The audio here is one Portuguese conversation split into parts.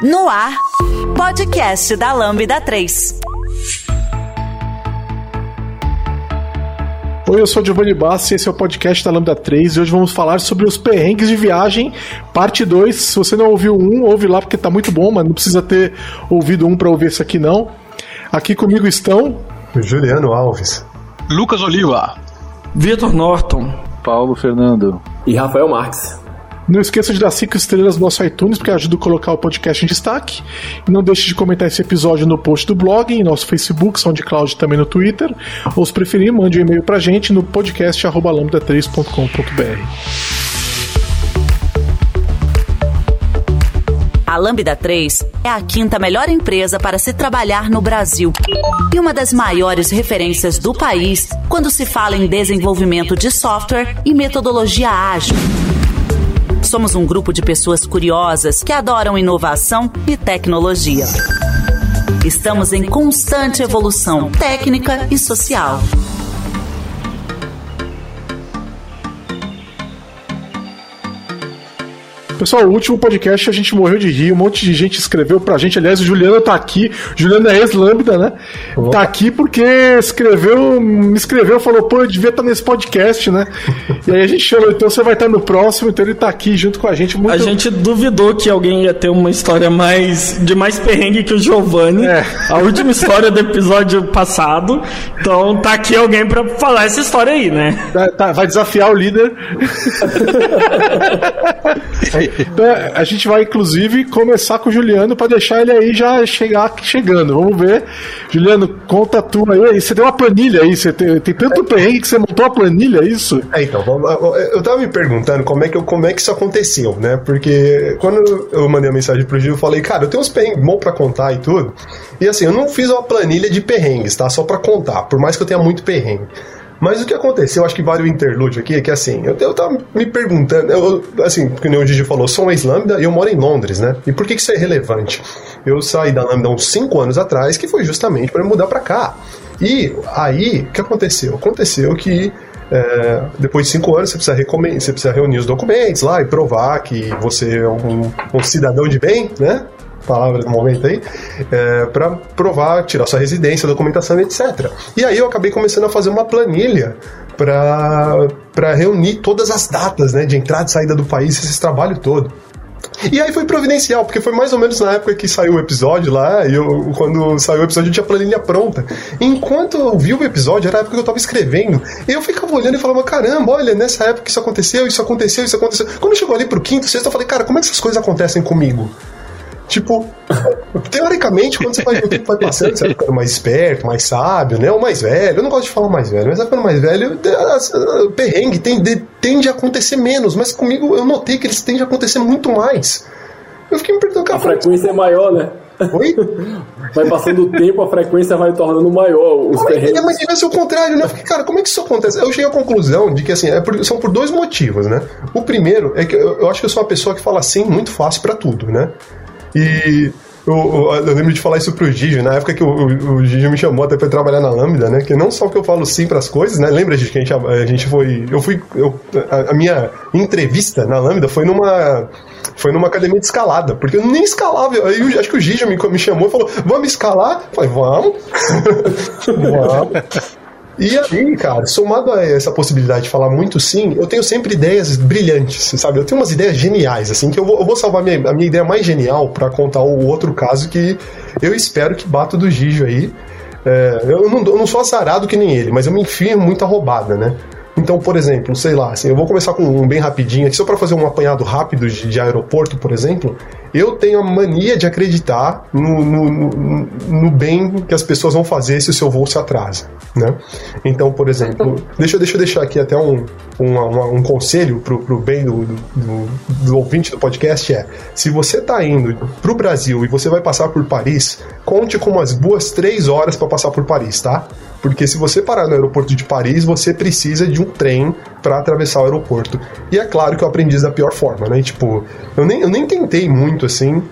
No ar, podcast da Lambda 3. Oi, eu sou Giovanni Bassi, esse é o podcast da Lambda 3 e hoje vamos falar sobre os perrengues de viagem, parte 2. Se você não ouviu um, ouve lá porque tá muito bom, mas não precisa ter ouvido um para ouvir esse aqui não. Aqui comigo estão Juliano Alves, Lucas Oliva, Vitor Norton, Paulo Fernando e Rafael Marques. Não esqueça de dar 5 estrelas no nosso iTunes, porque ajuda a colocar o podcast em destaque. E não deixe de comentar esse episódio no post do blog, em nosso Facebook, SoundCloud também no Twitter. Ou se preferir, mande um e-mail pra gente no podcast lambda3.com.br. A Lambda 3 é a quinta melhor empresa para se trabalhar no Brasil e uma das maiores referências do país quando se fala em desenvolvimento de software e metodologia ágil. Somos um grupo de pessoas curiosas que adoram inovação e tecnologia. Estamos em constante evolução técnica e social. Pessoal, o último podcast a gente morreu de rir, um monte de gente escreveu pra gente. Aliás, o Juliano tá aqui. O Juliano é ex-lambda, né? Opa. Tá aqui porque escreveu, me escreveu, falou, pô, eu devia estar nesse podcast, né? e aí a gente falou, então você vai estar no próximo, então ele tá aqui junto com a gente. Muito... A gente duvidou que alguém ia ter uma história mais de mais perrengue que o Giovanni. É. A última história do episódio passado. Então tá aqui alguém pra falar essa história aí, né? Tá, tá, vai desafiar o líder. Então, a gente vai, inclusive, começar com o Juliano para deixar ele aí já chegar chegando. Vamos ver. Juliano, conta tu aí. Você tem uma planilha aí, você tem, tem tanto perrengue que você montou a planilha, é isso? É, então, eu tava me perguntando como é que, eu, como é que isso aconteceu, né? Porque quando eu mandei a mensagem pro Gil, eu falei, cara, eu tenho uns perrengues bons pra contar e tudo. E assim, eu não fiz uma planilha de perrengues, tá? Só pra contar, por mais que eu tenha muito perrengue. Mas o que aconteceu, acho que vale o interlúdio aqui, é que assim, eu, eu tava me perguntando, eu, assim, porque o Gigi falou, sou um ex-Lambda e eu moro em Londres, né? E por que, que isso é relevante? Eu saí da Lambda uns 5 anos atrás, que foi justamente para mudar para cá. E aí, o que aconteceu? Aconteceu que é, depois de cinco anos você precisa, você precisa reunir os documentos lá e provar que você é um, um cidadão de bem, né? Palavra do momento aí, é, para provar, tirar sua residência, documentação, etc. E aí eu acabei começando a fazer uma planilha para reunir todas as datas né, de entrada e saída do país, esse trabalho todo. E aí foi providencial, porque foi mais ou menos na época que saiu o episódio lá, e eu, quando saiu o episódio eu tinha a planilha pronta. Enquanto eu vi o episódio, era a época que eu tava escrevendo, eu ficava olhando e falava, caramba, olha, nessa época isso aconteceu, isso aconteceu, isso aconteceu. Quando chegou ali pro quinto, sexto, eu falei, cara, como é que essas coisas acontecem comigo? Tipo, teoricamente, quando você vai, o tempo vai passando, você vai ficando mais esperto, mais sábio, né? Ou mais velho. Eu não gosto de falar mais velho, mas vai ficando mais velho, o perrengue tende, tende a acontecer menos. Mas comigo eu notei que eles tendem a acontecer muito mais. Eu fiquei me perguntando, cara. A frequência é maior, né? Oi? Vai passando o tempo, a frequência vai tornando maior. Os perrengues. É, mas deve ser o contrário, né? Porque, cara, como é que isso acontece? Eu cheguei à conclusão de que, assim, é por, são por dois motivos, né? O primeiro é que eu, eu acho que eu sou uma pessoa que fala sim muito fácil para tudo, né? E eu, eu, eu, lembro de falar isso pro Gigi, na época que o, o, o Gigi me chamou até pra trabalhar na Lambda, né? Que não só que eu falo sim pras coisas, né? Lembra, Gigi, que a gente, a gente foi. Eu fui. Eu, a, a, minha entrevista na Lambda foi numa. Foi numa academia de escalada, porque eu nem escalava. Aí eu, acho que o Gigi me, me chamou e falou: Vamos escalar? Eu falei: Vamos. vamos. E aí, cara, somado a essa possibilidade de falar muito sim, eu tenho sempre ideias brilhantes, sabe? Eu tenho umas ideias geniais, assim, que eu vou, eu vou salvar a minha, a minha ideia mais genial para contar o outro caso que eu espero que bata do Gijo aí. É, eu, não, eu não sou azarado que nem ele, mas eu me enfio muita roubada, né? Então, por exemplo, sei lá, assim, eu vou começar com um bem rapidinho aqui, só para fazer um apanhado rápido de, de, aeroporto, por exemplo. Eu tenho a mania de acreditar no, no, no, no, bem que as pessoas vão fazer se o seu voo se atrasa, né? Então, por exemplo, deixa, deixa eu deixar aqui até um, um, um conselho pro, pro bem do, do, do, ouvinte do podcast é, se você tá indo pro Brasil e você vai passar por Paris, conte com umas boas três horas para passar por Paris, tá? Porque se você parar no aeroporto de Paris, você precisa de um trem para atravessar o aeroporto. E é claro que eu aprendi isso da pior forma, né? Tipo, eu nem, eu nem tentei muito assim.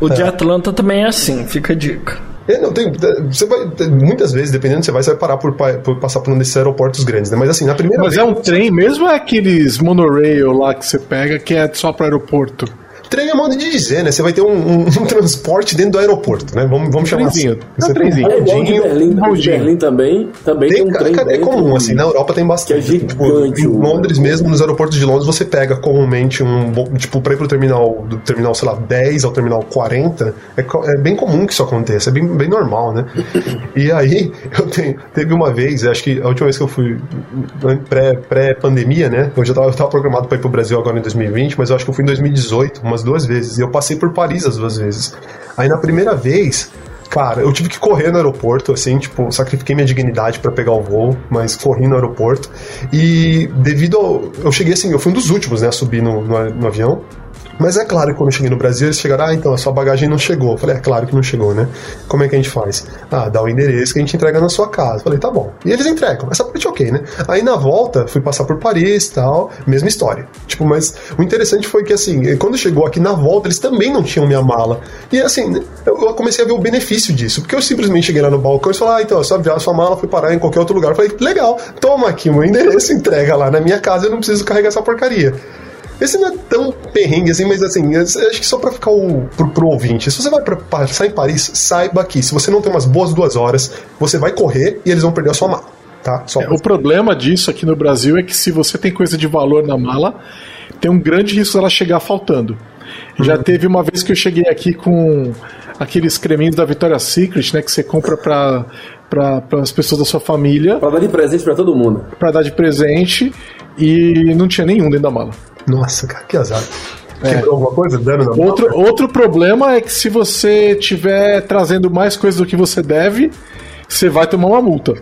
O de é. Atlanta também é assim, fica a dica. É, não, tem, você vai, muitas vezes, dependendo, você vai, você vai parar por, por, passar por um desses aeroportos grandes, né? Mas assim, na primeira Mas vez, é um trem mesmo ou é aqueles monorail lá que você pega que é só para aeroporto? Trem é modo de dizer, né? Você vai ter um, um, um transporte dentro do aeroporto, né? Vamos, vamos chamar trenzinho. assim. É um Você trenzinho. É igual de Berlim, um de. Berlim também, também tem, Tem, um trem cara, é comum, assim, na Europa tem bastante. Que é tipo, gigante, em o- Londres mesmo, nos aeroportos de Londres, você pega comumente um, tipo, pra ir pro terminal, do terminal, sei lá, 10 ao terminal 40, é, é bem comum que isso aconteça, é bem, bem normal, né? E aí, eu tenho, teve uma vez, acho que a última vez que eu fui, pré- pré-pandemia, né? Eu já tava, eu tava programado pra ir pro Brasil agora em 2020, mas eu acho que eu fui em 2018, umas duas vezes, e eu passei por Paris as duas vezes. Aí na primeira vez, Cara, eu tive que correr no aeroporto, assim, tipo, sacrifiquei minha dignidade pra pegar o voo, mas corri no aeroporto. E devido ao. Eu cheguei assim, eu fui um dos últimos, né, a subir no, no, no avião. Mas é claro que quando eu cheguei no Brasil, eles chegaram, ah, então a sua bagagem não chegou. Eu falei, é claro que não chegou, né? Como é que a gente faz? Ah, dá o endereço que a gente entrega na sua casa. Eu falei, tá bom. E eles entregam. Essa parte ok, né? Aí na volta, fui passar por Paris tal, mesma história. Tipo, mas o interessante foi que assim, quando chegou aqui na volta, eles também não tinham minha mala. E assim, eu eu comecei a ver o benefício disso, porque eu simplesmente cheguei lá no balcão e falei, ah, então, sua, via- a sua mala foi parar em qualquer outro lugar. Eu falei, legal, toma aqui o meu endereço, entrega lá na minha casa, eu não preciso carregar essa porcaria. Esse não é tão perrengue assim, mas assim, acho que só pra ficar o, pro, pro ouvinte. Se você vai pra, passar em Paris, saiba que se você não tem umas boas duas horas, você vai correr e eles vão perder a sua mala. Tá? Só É, o problema disso aqui no Brasil é que se você tem coisa de valor na mala, tem um grande risco dela chegar faltando. Já teve uma vez que eu cheguei aqui com aqueles creminhos da Victoria's Secret, né, que você compra para para as pessoas da sua família Pra dar de presente pra todo mundo. para dar de presente e não tinha nenhum dentro da mala. Nossa, cara, que azar. Quebrou alguma coisa? Dano na mala? Outro, outro problema é que se você tiver trazendo mais coisas do que você deve, você vai tomar uma multa.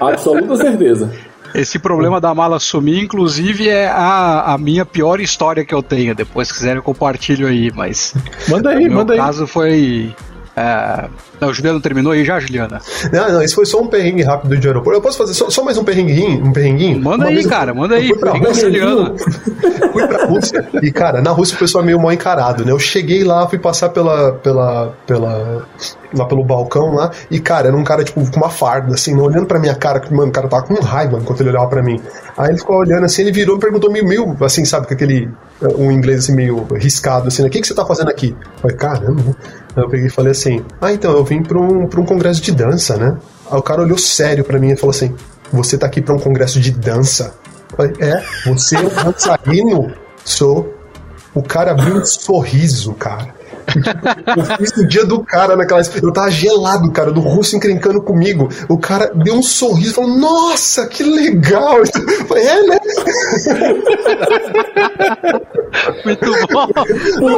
Absoluta certeza. Esse problema da mala sumir, inclusive, é a, a minha pior história que eu tenho. Depois, se quiserem, eu compartilho aí, mas. Manda aí, manda aí. caso foi. É... Não, o Juliano terminou aí já, Juliana? Não, não, isso foi só um perrengue rápido de aeroporto. Eu posso fazer só, só mais um perrenguinho? Um perrenguinho? Manda Uma aí, eu- cara, manda eu aí. fui pra Rússia, fui pra Rússia. E, cara, na Rússia o pessoal é meio mal encarado, né? Eu cheguei lá, fui passar pela. pela. pela. Lá pelo balcão lá, e, cara, era um cara, tipo, com uma farda, assim, olhando pra minha cara, que, mano, o cara tava com raiva enquanto ele olhava pra mim. Aí ele ficou olhando assim, ele virou e perguntou meio, meio, assim, sabe, com aquele. um inglês assim, meio riscado, assim, né? O que, que você tá fazendo aqui? Eu falei, caramba, né? Aí eu peguei e falei assim, ah, então, eu vim pra um, pra um congresso de dança, né? Aí o cara olhou sério pra mim e falou assim, você tá aqui pra um congresso de dança? Eu falei, é, você é um dançarino? Sou. O cara abriu um sorriso, cara. Eu fiz o dia do cara naquela. Eu tava gelado, cara, do russo encrencando comigo. O cara deu um sorriso e falou: Nossa, que legal! Eu falei, é, né? Muito bom.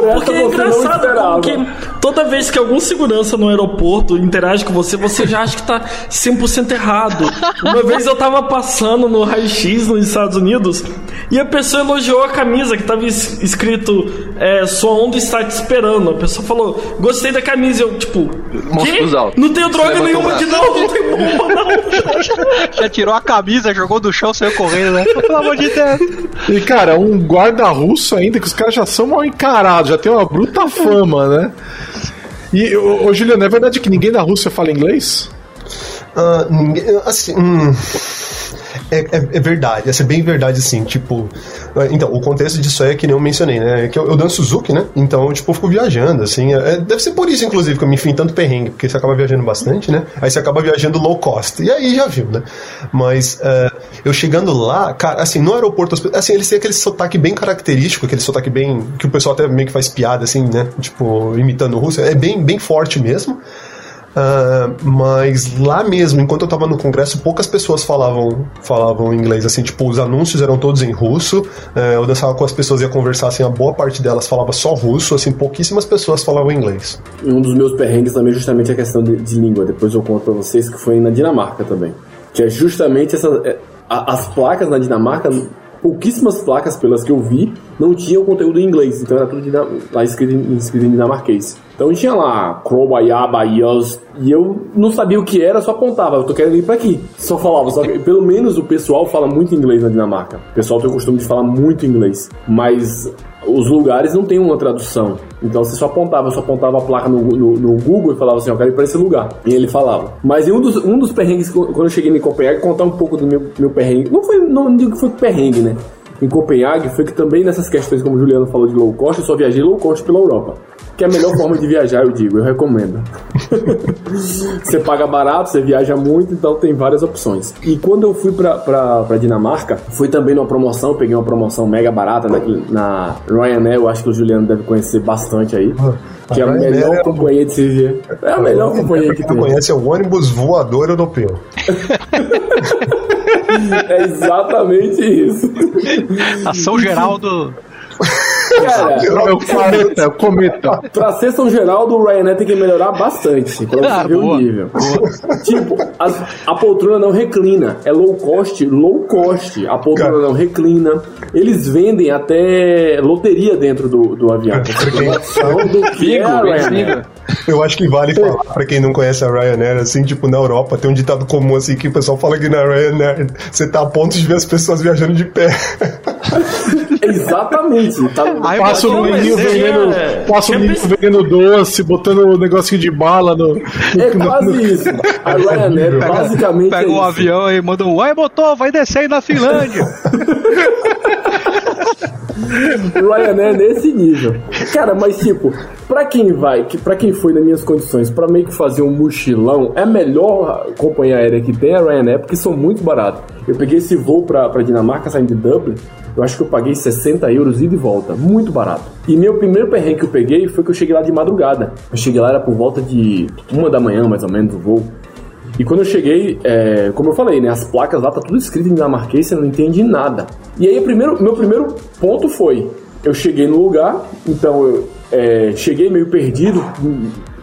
Essa Porque é não engraçado, porque toda vez que algum segurança no aeroporto interage com você, você já acha que tá 100% errado. Uma vez eu tava passando no raio-x nos Estados Unidos e a pessoa elogiou a camisa que tava es- escrito é, Sua onda está te esperando. A pessoa falou, gostei da camisa. Eu, tipo, Mãos "Quê? pros altos. Não tenho droga nenhuma de braço. não, não tem bomba não. Já tirou a camisa, jogou do chão, saiu correndo, né? Pelo amor de Deus. E, cara, um guarda russo ainda, que os caras já são mal encarados, já tem uma bruta fama, né? E, ô, ô Juliano, é verdade que ninguém na Rússia fala inglês? Ah, ninguém- assim, hum, é, é, é verdade, essa é bem verdade, assim, tipo. ah, Então, o contexto disso é que nem eu mencionei, né? é Que eu, eu danço Suzuki, né? Então, tipo, eu fico viajando, assim. é- deve ser por isso, inclusive, que eu me enfim tanto perrengue, porque você acaba viajando bastante, né? Aí você acaba viajando low cost. E aí já viu, né? Mas ah, eu chegando lá, cara, assim, no aeroporto, assim, eles têm aquele sotaque bem característico, aquele sotaque bem. que o pessoal até meio que faz piada, assim, né? Tipo, imitando o russo. É bem, bem forte mesmo. Ah, mas lá mesmo, enquanto eu tava no congresso, poucas pessoas falavam, falavam inglês, assim, tipo, os anúncios eram todos em russo, eh, eu dançava com as pessoas, ia conversar, assim, a boa parte delas falava só russo, assim, pouquíssimas pessoas falavam inglês. E um dos meus perrengues também é justamente a questão de, de língua. Depois eu conto pra vocês que foi na Dinamarca também. Que é justamente essa. é, a- as placas na Dinamarca, pouquíssimas placas pelas que eu vi, não tinham conteúdo em inglês. Então era tudo lá escrito em, escrito em dinamarquês. Então tinha lá Krobayaba, Yos, e eu não sabia o que era, só apontava, eu tô querendo ir pra aqui. Só falava, só que pelo menos o pessoal fala muito inglês na Dinamarca. O pessoal tem o costume de falar muito inglês. Mas os lugares não tem uma tradução. Então você só apontava, só apontava a placa no, no- no Google e falava assim, eu quero ir pra esse lugar. E ele falava. Mas um dos, um dos perrengues, quando eu cheguei em Copenhague, contar um pouco do meu, meu perrengue. Não foi, não digo que foi perrengue, né? Em Copenhague foi que também nessas questões, como o Juliano falou de low cost, eu só viajei low cost pela Europa. Que é a melhor forma de viajar, eu digo, eu recomendo. você paga barato, você viaja muito, então tem várias opções. E quando eu fui pra, pra, pra Dinamarca, fui também numa promoção, peguei uma promoção mega barata na, na Ryanair, eu acho que o Juliano deve conhecer bastante aí. Que é a melhor é companhia de se É a melhor companhia que tem. conhece é o ônibus voador europeu. é exatamente isso. A São Geraldo. Cara, é o cometa, é o cometa. Pra ser São Geraldo, o Ryanair tem que melhorar bastante. Pra você ah, ver boa, o nível. Boa. Tipo, a, a, poltrona não reclina. É low cost, low cost. A poltrona Cara. não reclina. Eles vendem até loteria dentro do, do avião. do que é a Ryanair. Eu acho que vale falar pra quem não conhece a Ryanair, assim, tipo, na Europa tem um ditado comum, assim, que o pessoal fala que na Ryanair você tá a ponto de ver as pessoas viajando de pé. Exatamente. Tá... passa o menino vendendo, é... passa o menino vendendo doce, botando o um negocinho de bala no. É no, quase no... isso. A Ryanair, basicamente. Pega é um avião e manda um. Vai, motor, vai descer aí na Finlândia. Ryanair nesse nível. Cara, mas tipo, pra quem vai, que, pra quem foi nas minhas condições, pra meio que fazer um mochilão, é melhor companhia aérea que tem a Ryanair, porque são muito baratos. Eu peguei esse voo pra, pra Dinamarca, saindo de Dublin, eu acho que eu paguei 60 euros ida e volta, muito barato. E meu primeiro perrengue que eu peguei foi que eu cheguei lá de madrugada. Eu cheguei lá, era por volta de uma da manhã, mais ou menos, o voo. E quando eu cheguei, é, como eu falei, né, as placas lá tá tudo escrito em dinamarquês, você não entende nada. E aí, primeiro, meu primeiro ponto foi, eu cheguei no lugar, então eu é, cheguei meio perdido,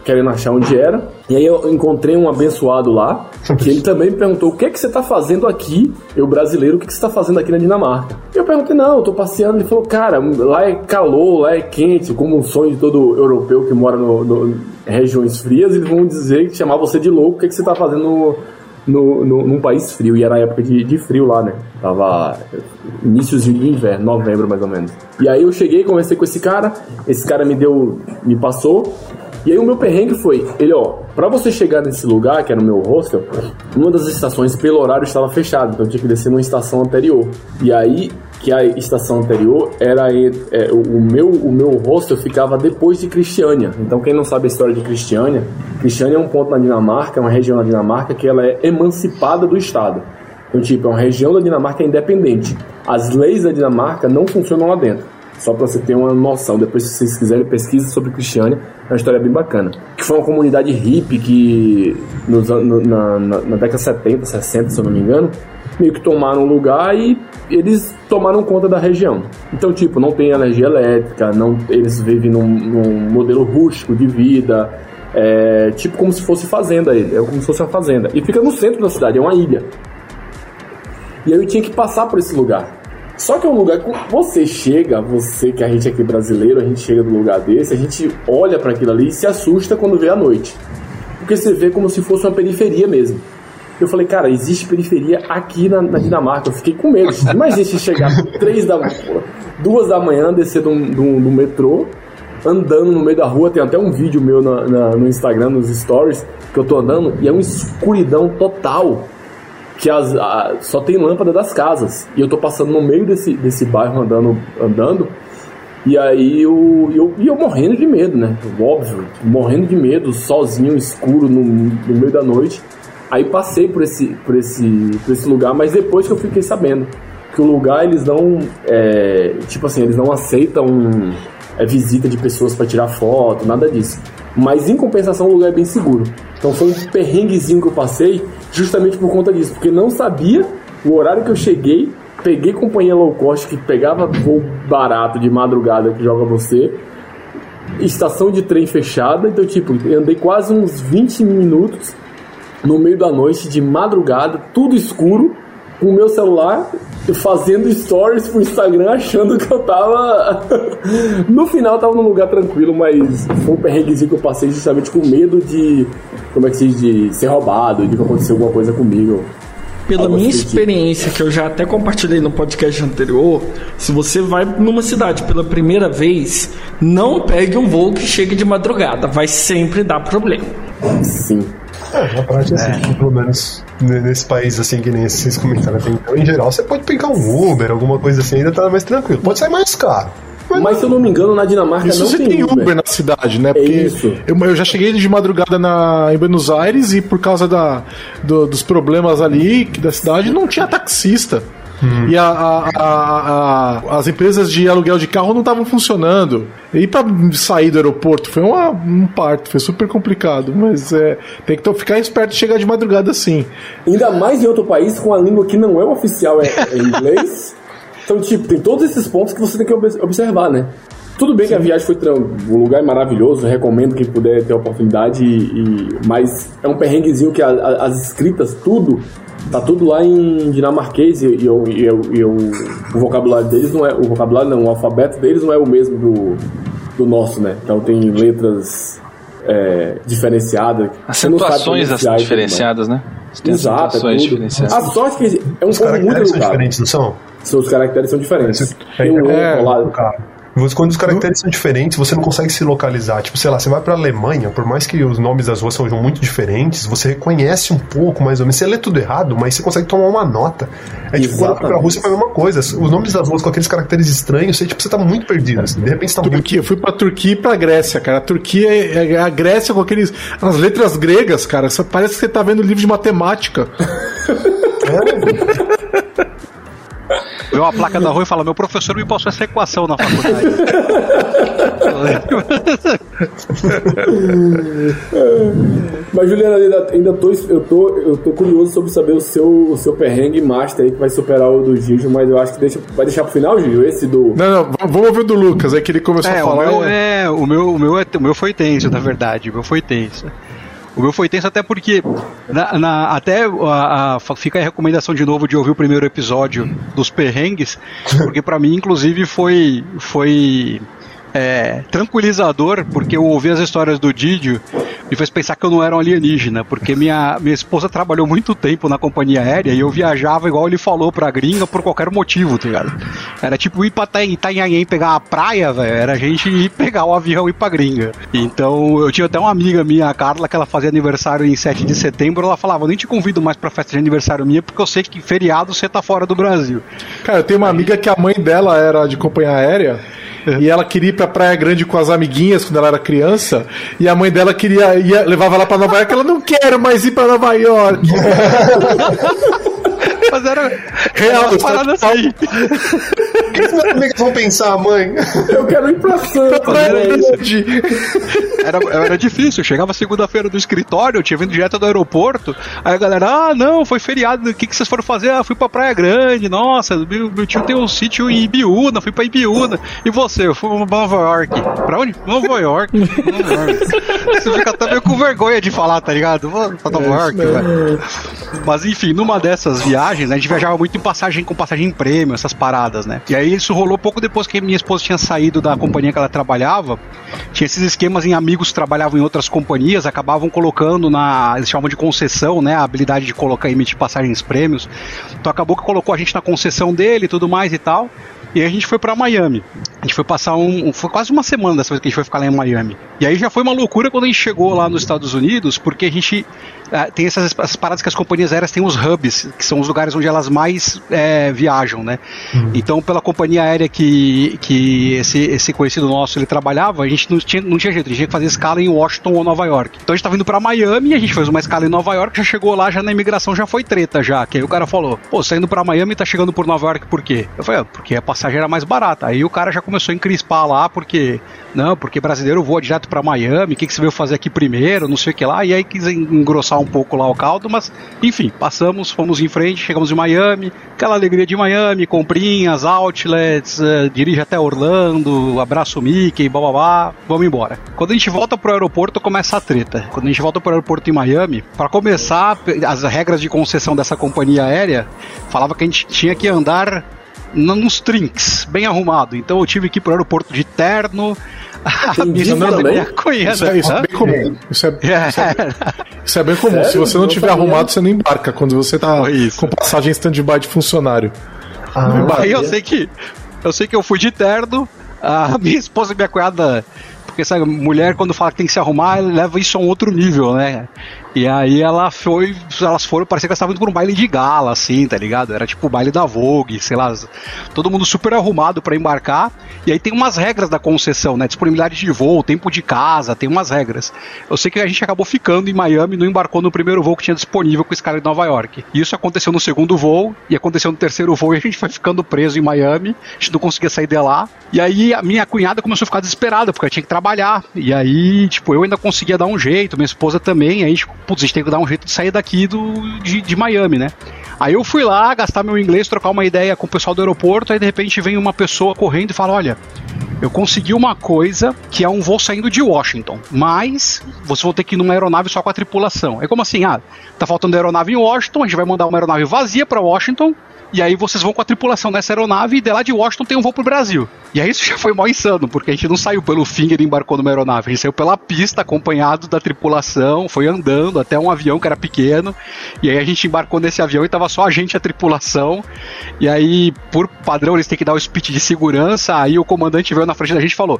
querendo achar onde era. E aí eu encontrei um abençoado lá, que ele também perguntou: o que é que você está fazendo aqui, eu brasileiro, o que, é que você está fazendo aqui na Dinamarca? Eu perguntei: não, eu tô passeando. Ele falou: cara, lá é calor, lá é quente, como um sonho de todo europeu que mora no, no regiões frias, eles vão dizer chamar você de louco, o que, é que você está fazendo no, no, no, num país frio, e era época de, de frio lá, né? Tava iníciozinho de inverno, novembro mais ou menos. E aí eu cheguei, conversei com esse cara, esse cara me deu, me passou, e aí o meu perrengue foi, ele, ó, pra você chegar nesse lugar, que era o meu hostel, uma das estações pelo horário estava fechada, então eu tinha que descer numa estação anterior. E aí, que a estação anterior era é, o meu o meu hostel ficava depois de Cristiânia. Então quem não sabe a história de Cristiânia, Cristiânia é um ponto na Dinamarca, é uma região na Dinamarca que ela é emancipada do estado. Então tipo, é uma região da Dinamarca independente. As leis da Dinamarca não funcionam lá dentro. Só para você ter uma noção, depois se vocês quiserem pesquisa sobre Cristiânia, é uma história bem bacana. Que foi uma comunidade hippie que nos, no, na, na, na década 70, 60, se eu não me engano, meio que tomaram lugar e eles tomaram conta da região. Então, tipo, não tem energia elétrica, não, eles vivem num, num modelo rústico de vida, é, tipo como se fosse fazenda, é como se fosse uma fazenda. E fica no centro da cidade, é uma ilha. E aí eu tinha que passar por esse lugar. Só que é um lugar que você chega, você que a gente aqui brasileiro, a gente chega no lugar desse, a gente olha para aquilo ali e se assusta quando vê a noite. Porque você vê como se fosse uma periferia mesmo. Eu falei, cara, existe periferia aqui na, na Dinamarca. Eu fiquei com medo. Imagina se chegar três da duas da manhã, descer do, do, do, metrô, andando no meio da rua. Tem até um vídeo meu na, na, no Instagram, nos stories, que eu tô andando, e é uma escuridão total que as, a, só tem lâmpada das casas. E eu tô passando no meio desse, desse bairro andando, andando e aí eu, eu, eu morrendo de medo, né? Óbvio, morrendo de medo, sozinho, escuro, no, no meio da noite. Aí passei por esse, por, esse, por esse lugar, mas depois que eu fiquei sabendo que o lugar eles não. É, tipo assim, eles não aceitam é, visita de pessoas para tirar foto, nada disso. Mas em compensação o lugar é bem seguro. Então foi um perrenguezinho que eu passei justamente por conta disso, porque não sabia o horário que eu cheguei, peguei companhia low cost que pegava voo barato de madrugada que joga você, estação de trem fechada, então tipo, andei quase uns 20 minutos no meio da noite de madrugada, tudo escuro, com o meu celular fazendo stories pro Instagram achando que eu tava. no final eu tava num lugar tranquilo, mas foi um perrenguezinho que eu passei justamente com medo de. Como é que se diz? De ser roubado, de que acontecer alguma coisa comigo. Pela minha experiência, que eu já até compartilhei no podcast anterior, se você vai numa cidade pela primeira vez, não pegue um voo que chegue de madrugada, vai sempre dar problema. Sim. É, na prática, assim, é. pelo menos nesse país assim, que nem vocês comentaram até então, em geral, você pode pegar um Uber, alguma coisa assim, ainda tá mais tranquilo. Pode sair mais caro. Mas se eu não me engano, na Dinamarca Isso não você tem, tem Uber. Uber na cidade, né? Porque isso. Eu, eu já cheguei de madrugada na, em Buenos Aires e por causa da, do- dos problemas ali da cidade não tinha taxista. E a- a- a- as empresas de aluguel de carro não estavam funcionando. E pra sair do aeroporto foi uma- um parto, foi super complicado. Mas é, tem que ficar esperto e chegar de madrugada assim. Ainda mais em outro país com a língua que não é oficial, é, é inglês. Então, tipo, tem todos esses pontos que você tem que ob- observar, né? Tudo bem que a viagem foi tran... o lugar é maravilhoso, recomendo quem puder ter a oportunidade, e, e- mas é um perrenguezinho que a- a- as escritas, tudo, tá tudo lá em dinamarquês e, e eu- e eu- e eu- o vocabulário deles não é. O vocabulário não, o alfabeto deles não é o mesmo do, do nosso, né? Então tem letras é, diferenciadas. tudo mais. diferenciadas, né? Exato, é diferenciadas. A sorte que é um Os povo muito caracteres são diferentes, não são? São os caracteres são diferentes. É, Tem um é, colado. Quando os caracteres são diferentes, você não consegue se localizar. Tipo, sei lá, você vai pra Alemanha, por mais que os nomes das ruas sejam muito diferentes, você reconhece um pouco, mais ou menos. Você lê tudo errado, mas você consegue tomar uma nota. É tipo, quando vai pra. Rússia foi a mesma coisa. Os nomes das ruas com aqueles caracteres estranhos, você, tipo, você tá muito perdido. assim. De repente você tá muito. Turquia, eu fui pra Turquia e pra Grécia, cara. A Turquia é, é a Grécia com aqueles. As letras gregas, cara. Parece que você tá vendo livro de matemática. Vê uma placa da rua e fala: Meu professor me passou essa equação na faculdade. Mas Juliana, ainda, ainda tô, eu, tô, eu tô curioso sobre saber o seu, o seu perrengue master aí que vai superar o do Gil, mas eu acho que deixa, vai deixar pro final, Gil, esse do. Não, não, vamos ouvir o do Lucas, aí que ele começou É, a o falar. meu, é- é, o, meu, o, meu é, o meu foi tenso, na verdade. O meu foi tenso. O meu foi tenso até porque, na, na- até a, a- fica a recomendação de novo de ouvir o primeiro episódio dos perrengues, porque pra mim, inclusive, foi, foi é, tranquilizador, porque eu ouvi as histórias do Didio me fez pensar que eu não era um alienígena, porque minha, minha esposa trabalhou muito tempo na companhia aérea e eu viajava igual ele falou pra gringa por qualquer motivo, tá ligado? Era tipo ir pra Ita- Itanhaém pegar a praia, velho, era a gente ir pegar o avião e ir pra gringa. Então eu tinha até uma amiga minha, a Carla, que ela fazia aniversário em 7 de setembro, ela falava, eu nem te convido mais pra festa de aniversário minha, porque eu sei que feriado você tá fora do Brasil. Cara, eu tenho uma amiga que a mãe dela era de companhia aérea. E ela queria ir pra Praia Grande com as amiguinhas quando ela era criança. E a mãe dela queria ia, levava ela pra Nova York. Ela não quero mais ir pra Nova York. Mas era, Real, era uma parada assim. Que as amigas vão pensar, mãe? Eu quero ir pra velho. Grande. Era, era difícil. Eu chegava segunda-feira do escritório, eu tinha vindo direto do aeroporto. Aí a galera, ah, não, foi feriado. O que, que vocês foram fazer? Ah, fui pra Praia Grande. Nossa, meu, meu tio tem um sítio em Ibiúna, fui pra Ibiúna. E você? Eu fui pra Nova York. Pra onde? Nova York. Nova York. Você fica até meio com vergonha de falar, tá ligado? Vou pra Nova York, velho. Mas enfim, numa dessas viagens, né, a gente viajava muito em passagem com passagem em prêmio, essas paradas, né? E aí isso rolou pouco depois que minha esposa tinha saído da companhia que ela trabalhava. Tinha esses esquemas em amigos que trabalhavam em outras companhias, acabavam colocando na. Eles chamam de concessão, né? A habilidade de colocar emitir passagens prêmios. Então acabou que colocou a gente na concessão dele e tudo mais e tal. E aí a gente foi pra Miami. A gente foi passar um. Foi quase uma semana dessa vez que a gente foi ficar lá em Miami. E aí já foi uma loucura quando a gente chegou lá nos Estados Unidos, porque a gente. ah, tem essas, essas paradas que as companhias aéreas têm os hubs, que são os lugares onde elas mais é, viajam, né? Então, pela companhia aérea que, que esse, esse conhecido nosso ele trabalhava, a gente não tinha, não tinha jeito, a gente tinha que fazer escala em Washington ou Nova York. Então a gente tava indo pra Miami, a gente fez uma escala em Nova York, já chegou lá, já na imigração já foi treta já. Que aí o cara falou, pô, você tá indo pra Miami e tá chegando por Nova York por quê? Eu falei, ah, porque a passagem era mais barata. Aí o cara já começou a encrispar lá, porque, não, porque brasileiro voa direto pra Miami, o que, que você veio fazer aqui primeiro, não sei o que lá, e aí quis engrossar um pouco lá o caldo, mas enfim, passamos, fomos em frente, chegamos em Miami, aquela alegria de Miami, comprinhas, outlets, eh, dirige até Orlando, abraço Mickey, blá, vamos embora. Quando a gente volta pro aeroporto, começa a treta. Quando a gente volta pro aeroporto em Miami, para começar, as regras de concessão dessa companhia aérea falava que a gente tinha que andar nos trinks, bem arrumado. Então eu tive que ir pro aeroporto de terno. A minha esposa me aconhecendo. Isso, é, isso é bem comum. Isso é, isso é, É. isso é bem comum. Se Sério? você não Não tiver sabia. arrumado, você não embarca. Quando você tá isso. com passagem stand-by de funcionário. Ah, Aí eu sei que eu sei que eu fui de terno, a minha esposa e minha cunhada Porque essa mulher, quando fala que tem que se arrumar, leva isso a um outro nível, né? E aí ela foi, elas foram, parecia que elas estavam indo por um baile de gala, assim, tá ligado? Era tipo o baile da Vogue, sei lá, todo mundo super arrumado para embarcar. E aí tem umas regras da concessão, né? Disponibilidade de voo, tempo de casa, tem umas regras. Eu sei que a gente acabou ficando em Miami, não embarcou no primeiro voo que tinha disponível com escala de Nova York. E isso aconteceu no segundo voo, e aconteceu no terceiro voo, e a gente foi ficando preso em Miami, a gente não conseguia sair de lá. E aí a minha cunhada começou a ficar desesperada, porque eu tinha que trabalhar. E aí, tipo, eu ainda conseguia dar um jeito, minha esposa também, aí, tipo, putz, a gente tem que dar um jeito de sair daqui do, de, de Miami, né? Aí eu fui lá gastar meu inglês, trocar uma ideia com o pessoal do aeroporto, aí de repente vem uma pessoa correndo e fala: Olha, eu consegui uma coisa que é um voo saindo de Washington, mas vocês vão ter que ir numa aeronave só com a tripulação. É como assim? Ah, tá faltando aeronave em Washington, a gente vai mandar uma aeronave vazia para Washington e aí vocês vão com a tripulação nessa aeronave e de lá de Washington tem um voo pro Brasil. E aí isso já foi mal insano, porque a gente não saiu pelo finger e embarcou numa aeronave, a gente saiu pela pista acompanhado da tripulação, foi andando até um avião que era pequeno, e aí a gente embarcou nesse avião e tava só a gente e a tripulação. E aí, por padrão, eles têm que dar o speech de segurança, aí o comandante veio na frente da gente e falou: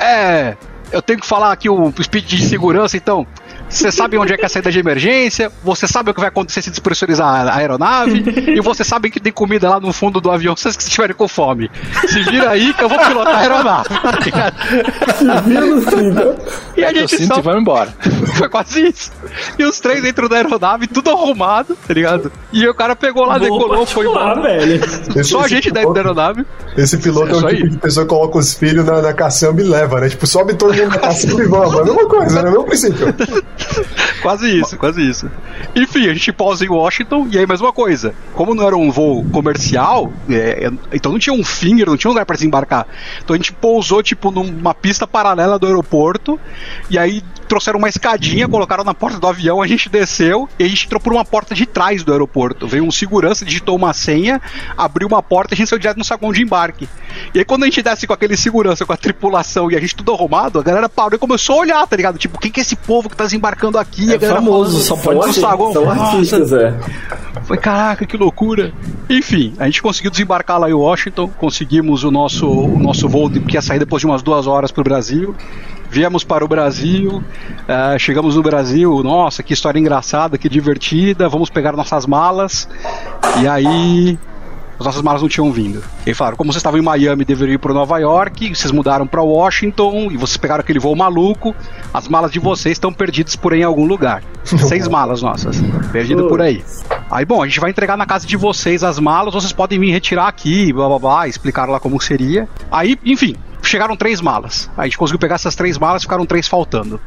"É, eu tenho que falar aqui o speech de segurança, então você sabe onde é que é a saída de emergência, você sabe o que vai acontecer se despressurizar a aeronave, e você sabe que tem comida lá no fundo do avião se vocês estiverem com fome. Se vira aí que eu vou pilotar a aeronave, tá ligado? Se vira no cinto. E a gente só... e vamos embora. Foi quase isso. E os três dentro da aeronave, tudo arrumado, tá ligado? E o cara pegou lá, Voo decolou, foi embora. velho. Esse- Só a gente dentro da aeronave. Esse piloto é, Isso o tipo de pessoa que coloca os filhos na, na caçamba e leva, né? Tipo, sobe todo mundo na caçamba e vamos. É a mesma coisa, né? É o mesmo princípio. Quase isso, quase isso. Enfim, a gente pausa em Washington e aí mais uma coisa. Como não era um voo comercial, é, é, então não tinha um finger, não tinha um lugar pra desembarcar. Então a gente pousou tipo numa pista paralela do aeroporto e aí trouxeram uma escadinha, colocaram na porta do avião, a gente desceu e a gente entrou por uma porta de trás do aeroporto. Veio um segurança, digitou uma senha, abriu uma porta e a gente saiu direto no saguão de embarque. E aí quando a gente desce com aquele segurança, com a tripulação e a gente tudo arrumado, a galera parou e começou a olhar, tá ligado? Tipo, quem que é esse povo que tá desembarcando aqui? É a galera famoso, falando, só pode arti- saguão. são artistas, é. foi caraca, que loucura. Enfim, a gente conseguiu desembarcar lá em Washington, conseguimos o nosso, o nosso voo que ia sair depois de umas duas horas para o Brasil. Viemos para o Brasil, eh, chegamos no Brasil, nossa, que história engraçada, que divertida, vamos pegar nossas malas. E aí, as nossas malas não tinham vindo. E aí falaram, como vocês estavam em Miami, deveriam ir para Nova York, vocês mudaram para Washington e vocês pegaram aquele voo maluco, as malas de vocês estão perdidas por aí em algum lugar. Seis malas nossas, perdidas por aí. Aí, bom, a gente vai entregar na casa de vocês as malas, vocês podem vir retirar aqui, blá blá blá, explicaram lá como seria. Aí, enfim, chegaram três malas. A gente conseguiu pegar essas três malas, ficaram três faltando.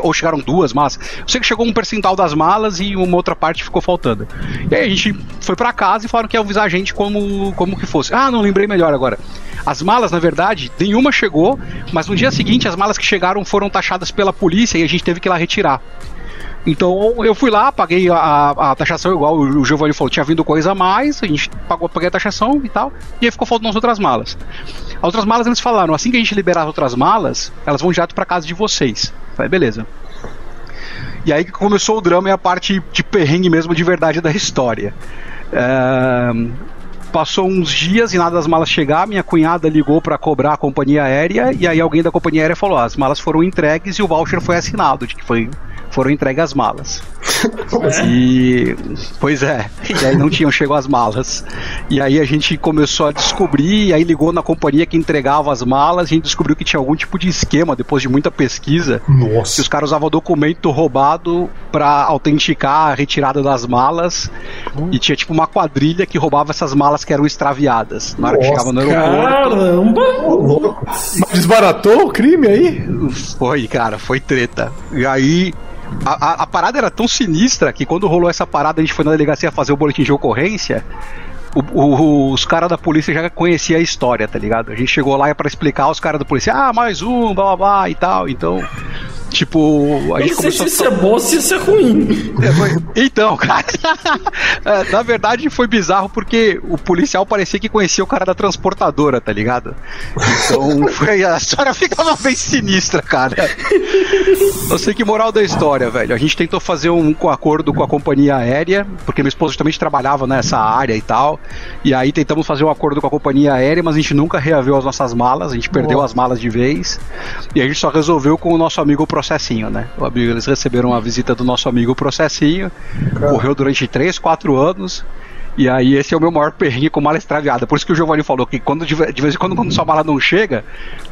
Ou chegaram duas malas. Eu sei que chegou um percentual das malas e uma outra parte ficou faltando. E aí a gente foi pra casa e falaram que ia avisar a gente como, como que fosse. Ah, não lembrei melhor agora. As malas, na verdade, nenhuma chegou, mas no dia seguinte as malas que chegaram foram taxadas pela polícia e a gente teve que ir lá retirar. Então eu fui lá, paguei a, a- taxação igual o Giovanni falou, tinha vindo coisa a mais, a gente pagou, paguei a taxação e tal, e aí ficou faltando as outras malas. As outras malas eles falaram, assim que a gente liberar as outras malas, elas vão direto pra casa de vocês. Falei, beleza. E aí que começou o drama e a parte de perrengue mesmo de verdade da história. Passou uns dias e nada das malas chegar, minha cunhada ligou pra cobrar a companhia aérea e aí alguém da companhia aérea falou: "Ah, as malas foram entregues e o voucher foi assinado de que foi, foram entregues as malas. E pois é, e aí não tinham chegado as malas. E aí a gente começou a descobrir, e aí ligou na companhia que entregava as malas, a gente descobriu que tinha algum tipo de esquema depois de muita pesquisa. Que Nossa. os caras usavam documento roubado pra autenticar a retirada das malas e tinha tipo uma quadrilha que roubava essas malas que eram extraviadas. Na hora que Nossa, chegava no aeroporto. Caramba! Mas desbaratou o crime aí? Foi, cara, foi treta. E aí. A, a- a parada era tão sinistra que quando rolou essa parada, a gente foi na delegacia fazer o boletim de ocorrência. o- o- os caras da polícia já conheciam a história, tá ligado? A gente chegou lá pra explicar, os caras da polícia, ah, mais um, blá blá blá e tal. Então, Tipo, a gente não sei se isso é bom se isso é ruim. É, Então, cara, é, na verdade foi bizarro porque o policial parecia que conhecia o cara da transportadora, tá ligado? Então foi, a história ficava bem sinistra, cara. Eu sei que moral da história, velho. A gente tentou fazer um acordo com a companhia aérea, porque minha esposa justamente trabalhava nessa área e tal. E aí tentamos fazer um acordo com a companhia aérea, mas a gente nunca reaveu as nossas malas, a gente perdeu as malas de vez. E a gente só resolveu com o nosso amigo Processinho, né? O amigo, eles receberam a visita do nosso amigo Processinho, correu durante 3, 4 anos. E aí esse é o meu maior perrengue com mala extraviada. Por isso que o Giovanni falou que quando de ve- de vez em quando, quando sua mala não chega,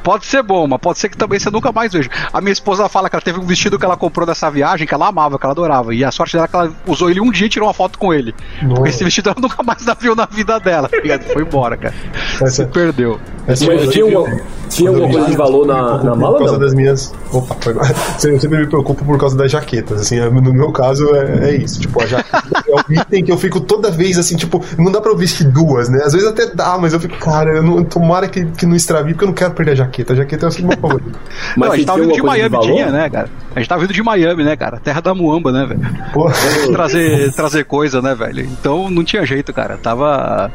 pode ser bom, mas pode ser que também você nunca mais veja. A minha esposa fala que ela teve um vestido que ela comprou nessa viagem, que ela amava, que ela adorava. E a sorte dela é que ela usou ele um dia e tirou uma foto com ele. Porque esse vestido ela nunca mais viu na vida dela? Foi embora, cara. Essa- Se perdeu. essa Mas tinha, uma, tinha alguma coisa de valor na, na por mala, causa não? das minhas. Opa, foi mal. Eu sempre me preocupo por causa das jaquetas. Assim, no meu caso é, é isso. Tipo, a jaqueta é um item que eu fico toda vez assim, tipo, não dá pra eu vestir duas, né? Às vezes até dá, mas eu fico, cara, eu não, tomara que, que não extravie, porque eu não quero perder a jaqueta. A jaqueta é o meu favorito. não, a gente tava tinha vindo de Miami, tinha, né, cara? A gente tava vindo de Miami, né, cara? Terra da Muamba, né, velho? Trazer, trazer coisa, né, velho? Então não tinha jeito, cara. Tava.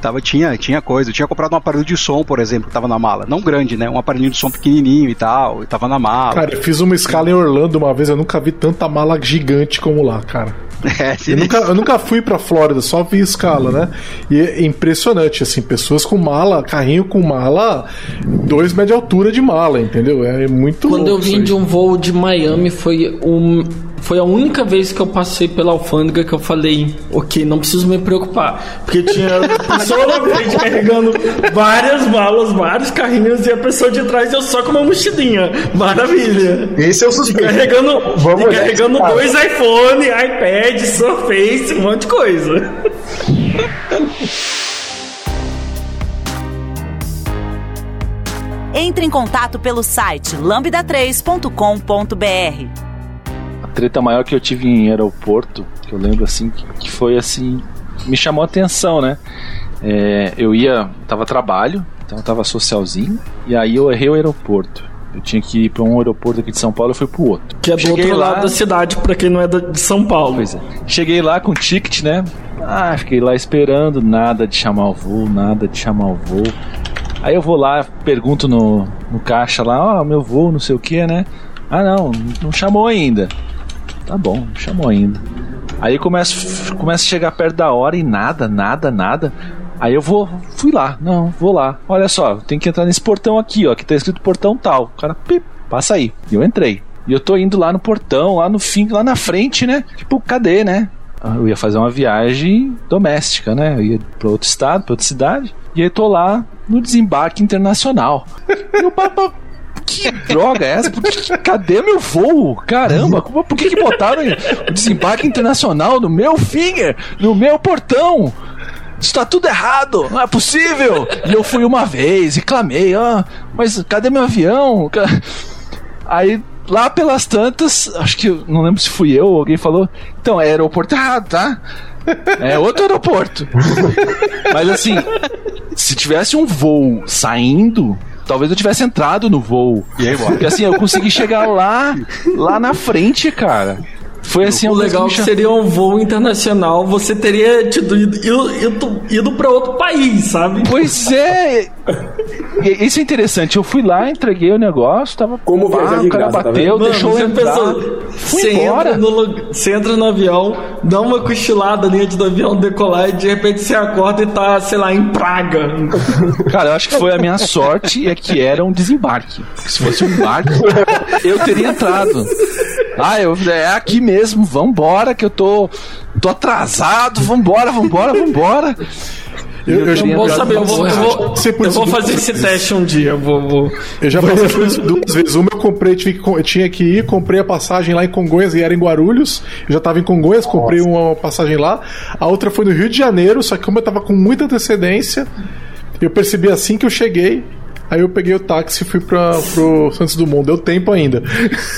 Tava, tinha, tinha coisa. Eu tinha comprado um aparelho de som, por exemplo, que tava na mala. Não grande, né? Um aparelhinho de som pequenininho e tal. E tava na mala. Cara, eu fiz uma escala em Orlando uma vez, eu nunca vi tanta mala gigante como lá, cara. É, Eu nunca, eu nunca fui pra Flórida, só vi escala, né? E é impressionante, assim, pessoas com mala, carrinho com mala, dois metros de altura de mala, entendeu? É muito Quando eu vim de um voo de Miami, foi um. Foi a única vez que eu passei pela alfândega que eu falei, ok, não preciso me preocupar. Porque tinha pessoa na frente carregando várias malas, vários carrinhos, e a pessoa de trás eu só com uma mochilinha. Maravilha. esse é o E suspeito. carregando, Vamos e olhar carregando cara. dois iPhone, iPad, Surface, um monte de coisa. Entre em contato pelo site lambda3.com.br. Treta maior que eu tive em aeroporto, que eu lembro assim, que, que foi assim, me chamou a atenção, né? É, eu ia, tava trabalho, então eu tava socialzinho, e aí eu errei o aeroporto. Eu tinha que ir pra um aeroporto aqui de São Paulo, eu fui pro outro. Que é do Cheguei outro lá- lado da cidade, pra quem não é de São Paulo. Pois é. Cheguei lá com o ticket, né? Ah, fiquei lá esperando, nada de chamar o voo, nada de chamar o voo. Aí eu vou lá, pergunto no, no caixa lá, ó, meu voo, não sei o que, né? Ah, não, não chamou ainda. Tá bom, chamou ainda. Aí começa, começa a chegar perto da hora e nada, nada, nada. Aí eu vou, fui lá, não, vou lá. Olha só, tem que entrar nesse portão aqui, ó, que tá escrito portão tal. O cara, pip, passa aí. E eu entrei. E eu tô indo lá no portão, lá no fim, lá na frente, né? Tipo, cadê, né? Ah, Eu ia fazer uma viagem doméstica, né? Eu ia pra outro estado, pra outra cidade. E aí tô lá no desembarque internacional. E o papo. Que droga é essa? Por que- Cadê meu voo? Caramba, por que, que botaram o desembarque internacional no meu finger, no meu portão? Isso tá tudo errado, não é possível! E eu fui uma vez e clamei, ah, mas cadê meu avião? Aí, lá pelas tantas, acho que não lembro se fui eu ou alguém falou, então é aeroporto errado, tá? É outro aeroporto. Mas assim, se tivesse um voo saindo, talvez eu tivesse entrado no voo. E aí. Porque assim, eu consegui chegar lá, lá na frente, cara. Foi assim, O legal que seria um voo internacional, você teria tido ido, ido, ido, ido pra outro país, sabe? Pois é. Isso é interessante. Eu fui lá, entreguei o negócio, tava. Como viajar Ah, de o cara graça, tá bateu, vendo? deixou eu você entrar. pensou, você embora. entra, no, você entra no avião, dá uma cochilada ali antes do avião decolar e de repente você acorda e tá, sei lá, em Praga. Cara, eu acho que foi a minha sorte é que era um desembarque. Se fosse um embarque, eu teria entrado. Ah, eu, é aqui mesmo, vambora, que eu tô, tô atrasado, vambora, vambora, vambora. Eu, eu, teria Bom entrado saber, eu vou, eu vou, eu vou fazer esse teste um dia. eu Vou, vou. eu já passei por isso duas vezes. Uma eu comprei, tive que, eu tinha que ir, comprei a passagem lá em Congonhas e era em Guarulhos. Eu já tava em Congonhas, comprei uma passagem lá. A outra foi no Rio de Janeiro, só que como eu tava com muita antecedência, eu percebi assim que eu cheguei. Aí eu peguei o táxi e fui pra, pro Santos Dumont. Deu tempo ainda.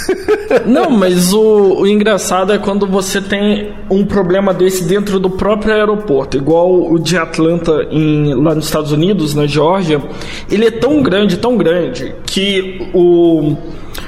Não, mas o, o engraçado é quando você tem um problema desse dentro do próprio aeroporto, igual o de Atlanta em, lá nos Estados Unidos, na Geórgia. Ele é tão grande, tão grande, que o,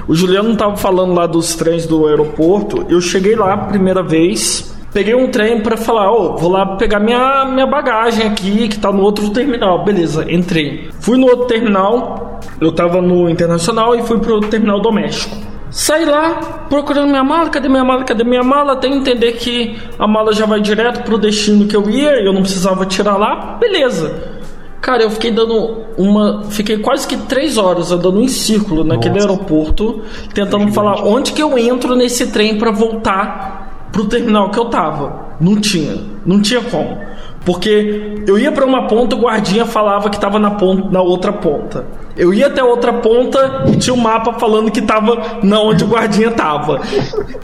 O Juliano tava falando lá dos trens do aeroporto. Eu cheguei lá a primeira vez, peguei um trem para falar, ô, vou lá pegar minha, minha bagagem aqui, que tá no outro terminal. Beleza, entrei. Fui no outro terminal, eu tava no internacional e fui pro terminal doméstico. Saí lá procurando minha mala, cadê minha mala, cadê minha mala? Até entender que a mala já vai direto pro destino que eu ia, eu não precisava tirar lá, beleza. Cara, eu fiquei dando uma. Fiquei quase que três horas andando em círculo naquele Nossa. aeroporto, tentando falar onde que eu entro nesse trem para voltar pro terminal que eu tava. Não tinha, não tinha como. Porque eu ia para uma ponta, o guardinha falava que tava na ponta, na outra ponta. Eu ia até outra ponta e tinha um mapa falando que tava na onde o guardinha tava.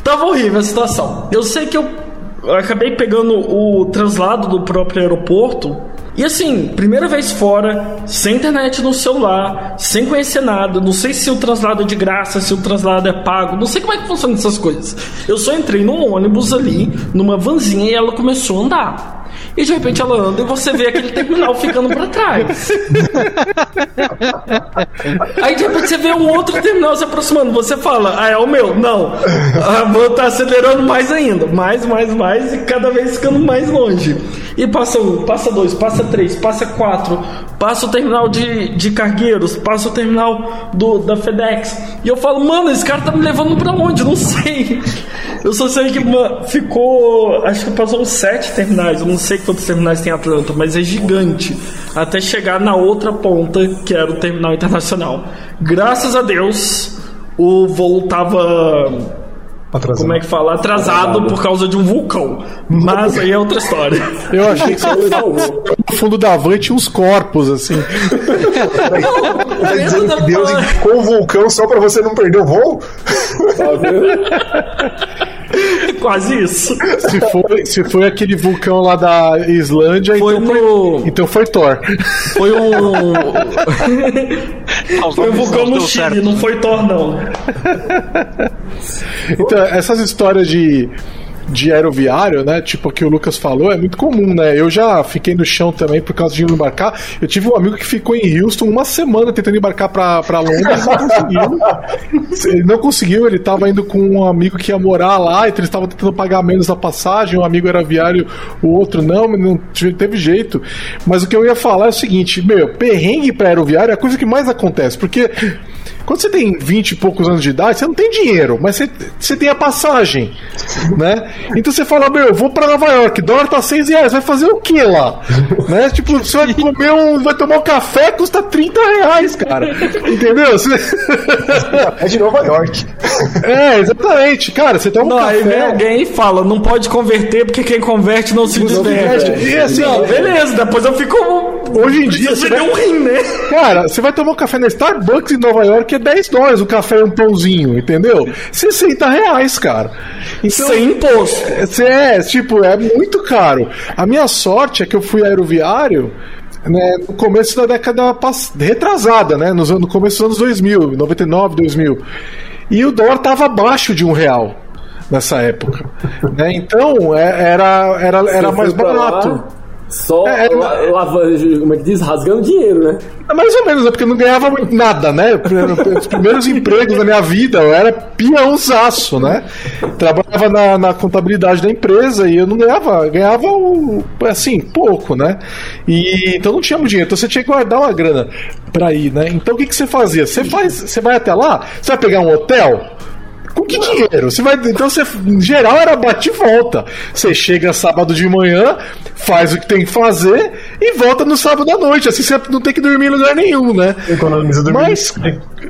Tava horrível a situação. Eu sei que eu acabei pegando o translado do próprio aeroporto. E assim, primeira vez fora, sem internet no celular, sem conhecer nada, não sei se o translado é de graça, se o translado é pago, não sei como é que funciona essas coisas. Eu só entrei num ônibus ali, numa vanzinha, e ela começou a andar. E de repente ela anda e você vê aquele terminal ficando pra trás. Aí de repente você vê um outro terminal se aproximando. Você fala, ah, é o meu? Não. Ah, vou estar acelerando mais ainda. Mais, mais, mais. E cada vez ficando mais longe. E passa um, passa dois, passa três, passa quatro. Passa o terminal de, de cargueiros. Passa o terminal do, da FedEx. E eu falo, mano, esse cara tá me levando pra onde? Não sei. Eu só sei que ficou. Acho que passou uns sete terminais. Eu não sei quantos terminais tem em Atlanta, mas é gigante. Até chegar na outra ponta, que era o terminal internacional. Graças a Deus, o voo tava. Atrasado. Como é que fala? Atrasado por causa de um vulcão. Mas aí é outra história. Eu achei que você no fundo da van tinha uns corpos, assim. Tá dizendo que Deus indicou o vulcão só pra você não perder o voo? Tá vendo? É quase isso. Se foi, se foi aquele vulcão lá da Islândia, Foi então, no- foi, então foi Thor. Foi um. Foi um vulcão não no Chile, certo. não foi Thor, não. Então, essas histórias de, de aeroviário, né? Tipo que o Lucas falou, é muito comum, né? Eu já fiquei no chão também por causa de embarcar. Eu tive um amigo que ficou em Houston uma semana tentando embarcar pra Londres não conseguiu. Ele não conseguiu, ele tava indo com um amigo que ia morar lá, então eles estavam tentando pagar menos a passagem, um amigo era aviário, o outro não, não teve jeito. Mas o que eu ia falar é o seguinte, meu, perrengue pra aeroviário é a coisa que mais acontece, porque quando você tem 20 e poucos anos de idade, você não tem dinheiro, mas você, você tem a passagem, né? Então você fala, meu, eu vou pra Nova York, dólar tá 6 reais, vai fazer o que lá? né? Tipo, você vai comer um, vai tomar um café, custa 30 reais, cara. Entendeu? Você- É de Nova York. é, exatamente. Cara, você toma um Não, aí vem café... alguém e fala, não pode converter porque quem converte não se diverte. E assim, Não, beleza, depois eu fico. Hoje em dia, Você deu um vai, rim, né? cara, você vai tomar um café na Starbucks em Nova York, é 10 dólares o café e um pãozinho, entendeu? 60 reais, cara. Então, Sem imposto. Esse É, tipo, é muito caro. A minha sorte é que eu fui aeroviário né, no começo da década retrasada, né? Nos, no começo dos anos 2000, 99, 2000. E o dólar tava abaixo de um real nessa época. né? Então, é- era, era, era mais barato. Só É, é, la- lava- como é que diz? Rasgando dinheiro, né? É Mais ou menos, é porque eu não ganhava muito nada, né? Os primeiros empregos da minha vida, eu era peãozaço, né? Trabalhava na, na contabilidade da empresa e eu não ganhava, ganhava o- assim, pouco, né? E então não tinha muito dinheiro, então você tinha que guardar uma grana pra ir, né? Então o que, que você fazia? Você faz, você vai até lá, você vai pegar um hotel? Com que dinheiro? Você vai, então você, em geral, era bate e volta. Você chega sábado de manhã, faz o que tem que fazer e volta no sábado à noite. Assim você não tem que dormir em lugar nenhum, né? Economiza dormindo. Mas.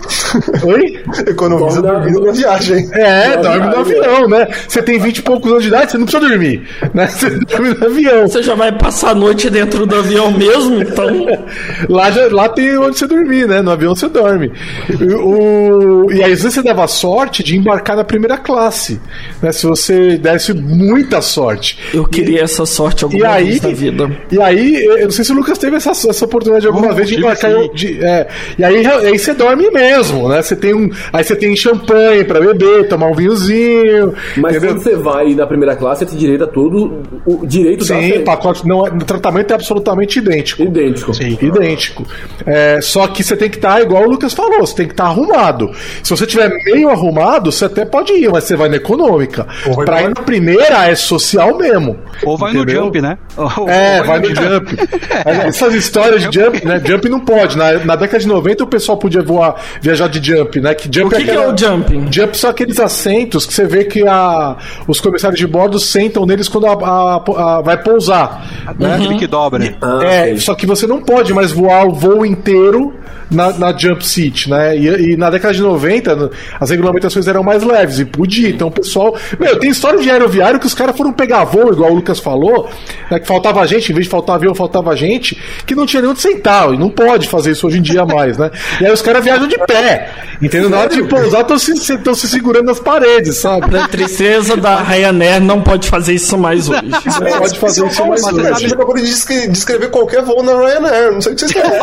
Oi? Economiza dormindo na viagem. É, Dorme no avião, né? Você tem 20 e poucos anos de idade, você não precisa dormir. Né? Você dorme no avião. Você já vai passar a noite dentro do avião mesmo, então. Lá, já, lá tem onde você dormir, né? No avião você dorme. E, o, e aí, às vezes você dava sorte de embarcar na primeira classe. Né? Se você desse muita sorte. Eu queria essa sorte E alguma aí, vez na vida. e aí, eu não sei se o Lucas teve essa, essa oportunidade alguma Não, vez de embarcar. de- é, e aí, aí você dorme mesmo, né? Você tem um. Aí você tem champanhe pra beber, tomar um vinhozinho. Mas entendeu? quando você vai na primeira classe, você tem direito a todo o direito da Sim, festa. pacote. Não, o tratamento é absolutamente idêntico. Idêntico. Idêntico. É, só que você tem que estar, igual o Lucas falou, você tem que estar arrumado. Se você tiver meio arrumado, você até pode ir, mas você vai na econômica. Vai Pra ir na primeira é social mesmo. Ou vai Entendeu? no jump, né? Ou- É, ou vai no jump. É, Essas histórias de jump, né? Jump não pode. Na, na década de 90 o pessoal podia voar, viajar de jump, né? Que jump O que, que é o jumping? Jump são aqueles assentos que você vê que a, os comissários de bordo sentam neles quando a, a- a- vai pousar. Né? Aquele que dobra. Ah, é, sei. só que você não pode mais voar o voo inteiro na, na jump seat, né? E, e na década de 90, no- as regulamentações eram mais leves e podia. Então o pessoal. Meu, tem história de aeroviário que os caras foram pegar voo, igual o Lucas falou, né, que faltava gente, em vez de faltar avião, faltava gente, que não tinha nem onde sentar. E não pode fazer isso hoje em dia mais, né? E aí os caras viajam de pé. Entendeu? Na hora de pousar, estão se, se segurando nas paredes, sabe? Da tristeza da Ryanair não pode fazer isso mais hoje. Não pode fazer isso mais Mas hoje. a gente acabou de descre- descrever qualquer voo na Ryanair. Não sei o que vocês querem.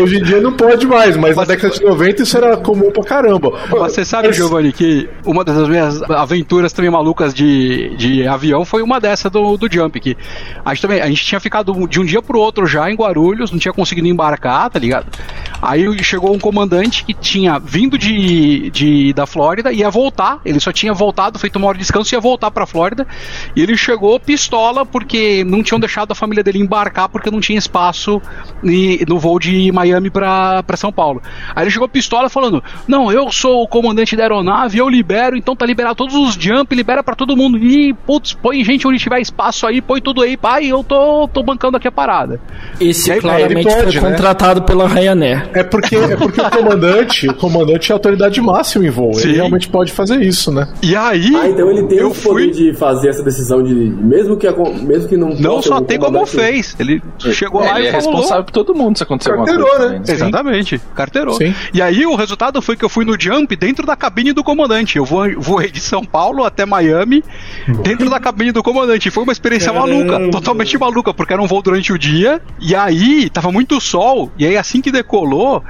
Hoje em dia não pode mais, mas na década de 90 isso era comum pra caramba. Mas Você sabe, Giovanni, que uma das minhas aventuras também malucas de, de avião foi uma dessa do, do Jump. Que a gente, também, a gente tinha ficado de um dia pro outro já em Guarulhos, não tinha conseguido embarcar, tá ligado? Aí chegou um comandante que tinha vindo de, de da Flórida e ia voltar. Ele só tinha voltado, feito uma hora de descanso e ia voltar pra Flórida. E ele chegou pistola porque não tinham deixado a família dele embarcar porque não tinha espaço no voo de Miami pra, pra São Paulo. Aí ele chegou pistola falando: Não, eu sou o comandante da aeronave, eu libero, então tá liberado todos os jump, libera pra todo mundo. E, putz, põe gente onde tiver espaço aí, põe tudo aí, pai, eu tô, tô bancando aqui a parada. Esse E aí, claramente pode, foi né? contratado pela Ryanair. É porque, é porque o comandante, o comandante é a autoridade máxima em voo. Sim. Ele realmente pode fazer isso, né? E aí. Ah, então ele tem eu o poder fui. de fazer essa decisão de. Mesmo que, mesmo que não. Não só tem como fez. Ele chegou lá ele e é falou. responsável por todo mundo se acontecer alguma Carteirou, coisa. né? também, Sim. Exatamente, carteirou. Sim. E aí o resultado foi que eu fui no jump dentro da cabine do comandante. Eu vo- voei de São Paulo até Miami dentro da cabine do comandante. Foi uma experiência maluca, totalmente maluca, porque era um voo durante o dia. E aí tava muito sol. E aí assim que decolou.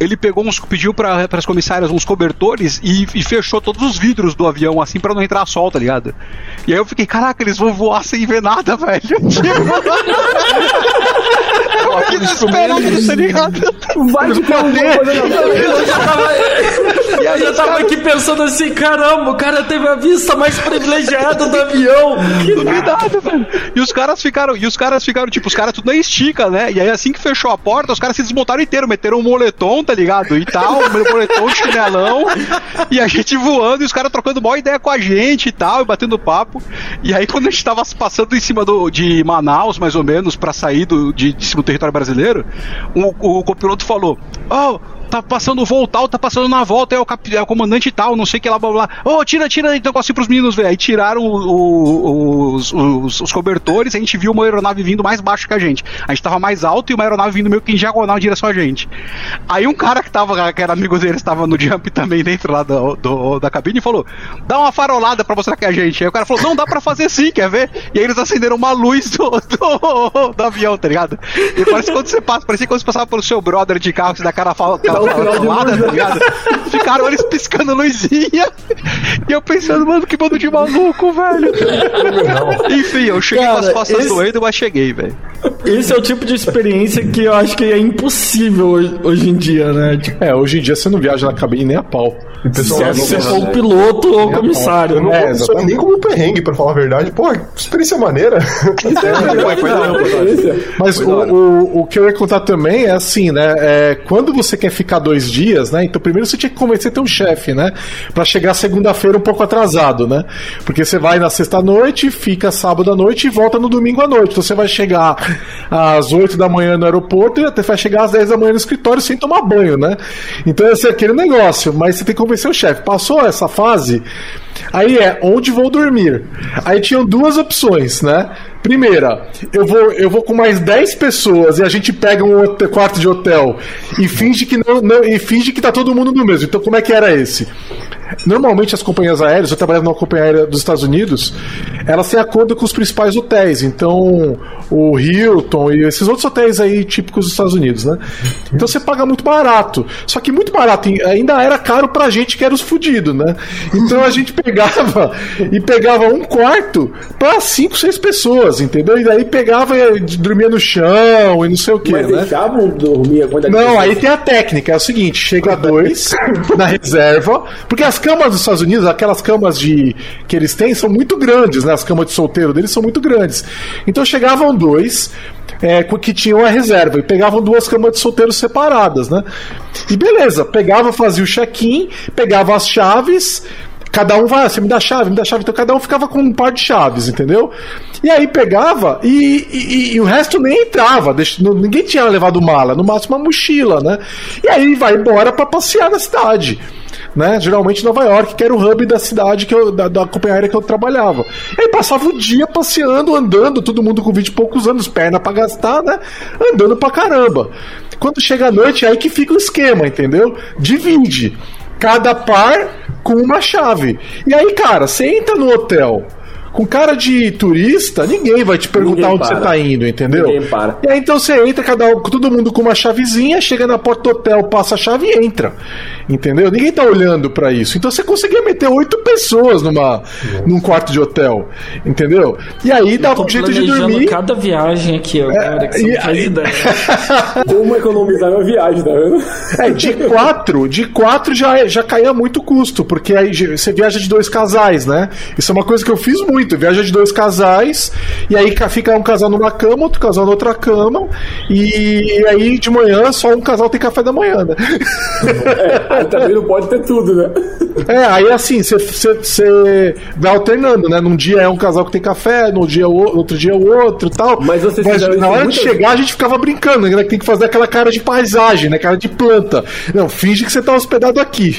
Ele pegou uns, pediu para as comissárias uns cobertores e, e fechou todos os vidros do avião, assim, pra não entrar sol, tá ligado? E aí eu fiquei, caraca, eles vão voar sem ver nada, velho. Eu fiquei desesperado, tá ligado? Vai tem na frente. Eu tava, tava aqui pensando assim, caramba, o cara teve a vista mais privilegiada do avião. Duvidado, velho. E os caras ficaram, e os caras ficaram, tipo, os caras tudo na estica, né? E aí assim que fechou a porta, os caras se desmontaram inteiro, meteram um moletom, tá ligado? E tal, um moletom, chinelão, e a gente voando, e os caras trocando maior ideia com a gente e tal, e batendo papo. E aí quando a gente tava passando em cima do, de Manaus, mais ou menos, pra sair do, de, de cima do território brasileiro, o, o copiloto falou, oh, tá passando tal, tá passando na volta, é o, cap, é o comandante tal, não sei o que lá, blá blá. Ô, tira, tira então assim pros meninos ver. Aí tiraram o- o- os, os, os cobertores, a gente viu uma aeronave vindo mais baixo que a gente. A gente tava mais alto e uma aeronave vindo meio que em diagonal em direção a gente. Aí um cara que tava, que era amigo deles, tava no jump também dentro lá do, do- da cabine e falou: dá uma farolada pra mostrar que é a gente. Aí o cara falou: não, dá pra fazer sim, quer ver? E aí eles acenderam uma luz do, do, do avião, tá ligado? E parece que quando você passa, parecia quando você passava pelo seu brother de carro, você dá cara fal- Dá farolada, luz, tá né? ligado? Ficaram eles piscando luzinha. E eu pensando, mano, que bando de maluco, velho. Enfim, eu cheguei com as Cara, costas esse- doendo, mas cheguei, velho. Esse é o tipo de experiência que eu acho que é impossível hoje, hoje em dia, né? Tipo, É, hoje em dia você não viaja na cabine nem a pau. pessoal se não você for o né? piloto ou o comissário. Não É, isso exatamente. nem como um perrengue, pra falar a verdade. Pô, experiência maneira. Hora. Mas o, o, o que eu ia contar também é assim, né? É, quando você quer ficar dois dias, né? Então primeiro você tinha que convencer teu chefe, né? Pra chegar segunda-feira um pouco atrasado, né? Porque você vai na sexta-noite, fica sábado à noite e volta no domingo à noite. Então você vai chegar às 8 da manhã no aeroporto e até vai chegar às 10 da manhã no escritório sem tomar banho, né? Então esse é aquele negócio, mas você tem que convencer o chefe. Passou essa fase, aí é onde vou dormir. Aí tinham duas opções, né? Primeira, eu vou, eu vou com mais 10 pessoas e a gente pega um quarto de hotel e finge que não, não- e finge que tá todo mundo no mesmo. Então como é que era esse? Normalmente as companhias aéreas, eu trabalhava numa companhia aérea dos Estados Unidos, elas têm acordo com os principais hotéis. Então, o Hilton e esses outros hotéis aí típicos dos Estados Unidos, né? Então você paga muito barato. Só que muito barato ainda era caro pra gente que era os fudidos, né? Então a gente pegava e pegava um quarto pra cinco, seis pessoas, entendeu? E daí pegava e dormia no chão e não sei o que, Mas né? deixavam dormir a de Não, aí tem a técnica, é o seguinte, chega dois na reserva, porque as camas dos Estados Unidos, aquelas camas de que eles têm são muito grandes, né? As camas de solteiro deles são muito grandes. Então chegavam dois é, que tinham a reserva e pegavam duas camas de solteiro separadas, né? E beleza, pegava, fazia o check-in, pegava as chaves, Cada um vai, ah, você me dá chave, me dá chave. Então cada um ficava com um par de chaves, entendeu? E aí pegava e, e- e o resto nem entrava. deixa- ninguém tinha levado mala, no máximo uma mochila, né? E aí vai embora pra passear na cidade. Né? Geralmente Nova York, que era o hub da cidade que eu, da, da companhia aérea que eu trabalhava. E aí passava o dia passeando, andando, todo mundo com 20 e poucos anos, perna pra gastar, né? Andando pra caramba. Quando chega a noite, é aí que fica o esquema, entendeu? Divide cada par com uma chave. E aí, cara, você entra no hotel com cara de turista, ninguém vai te perguntar Ninguém onde você para. tá indo, entendeu? Ninguém para. E aí então você entra, cada um, todo mundo com uma chavezinha, chega na porta do hotel, passa a chave e entra. Entendeu? Ninguém tá olhando pra isso. Então você conseguia meter oito pessoas numa, num quarto de hotel. Entendeu? E aí dava Tô um jeito de dormir. cada viagem aqui agora, que você e aí- ideia. Como economizar uma viagem, tá vendo? É, de quatro, de quatro já, já caía muito custo, porque aí você viaja de dois casais, né? Isso é uma coisa que eu fiz muito, viaja de dois casais, e aí ca- fica um casal numa cama, outro casal na outra cama, e aí de manhã só um casal tem café da manhã, né? Aí também não pode ter tudo, né? É, aí assim, você vai alternando, né? Num dia é um casal que tem café, no dia é outro dia é o outro tal. Mas vocês Mas na hora de chegar, a gente ficava brincando, né? Tem que fazer aquela cara de paisagem, né? Cara de planta. Não, finge que você tá hospedado aqui.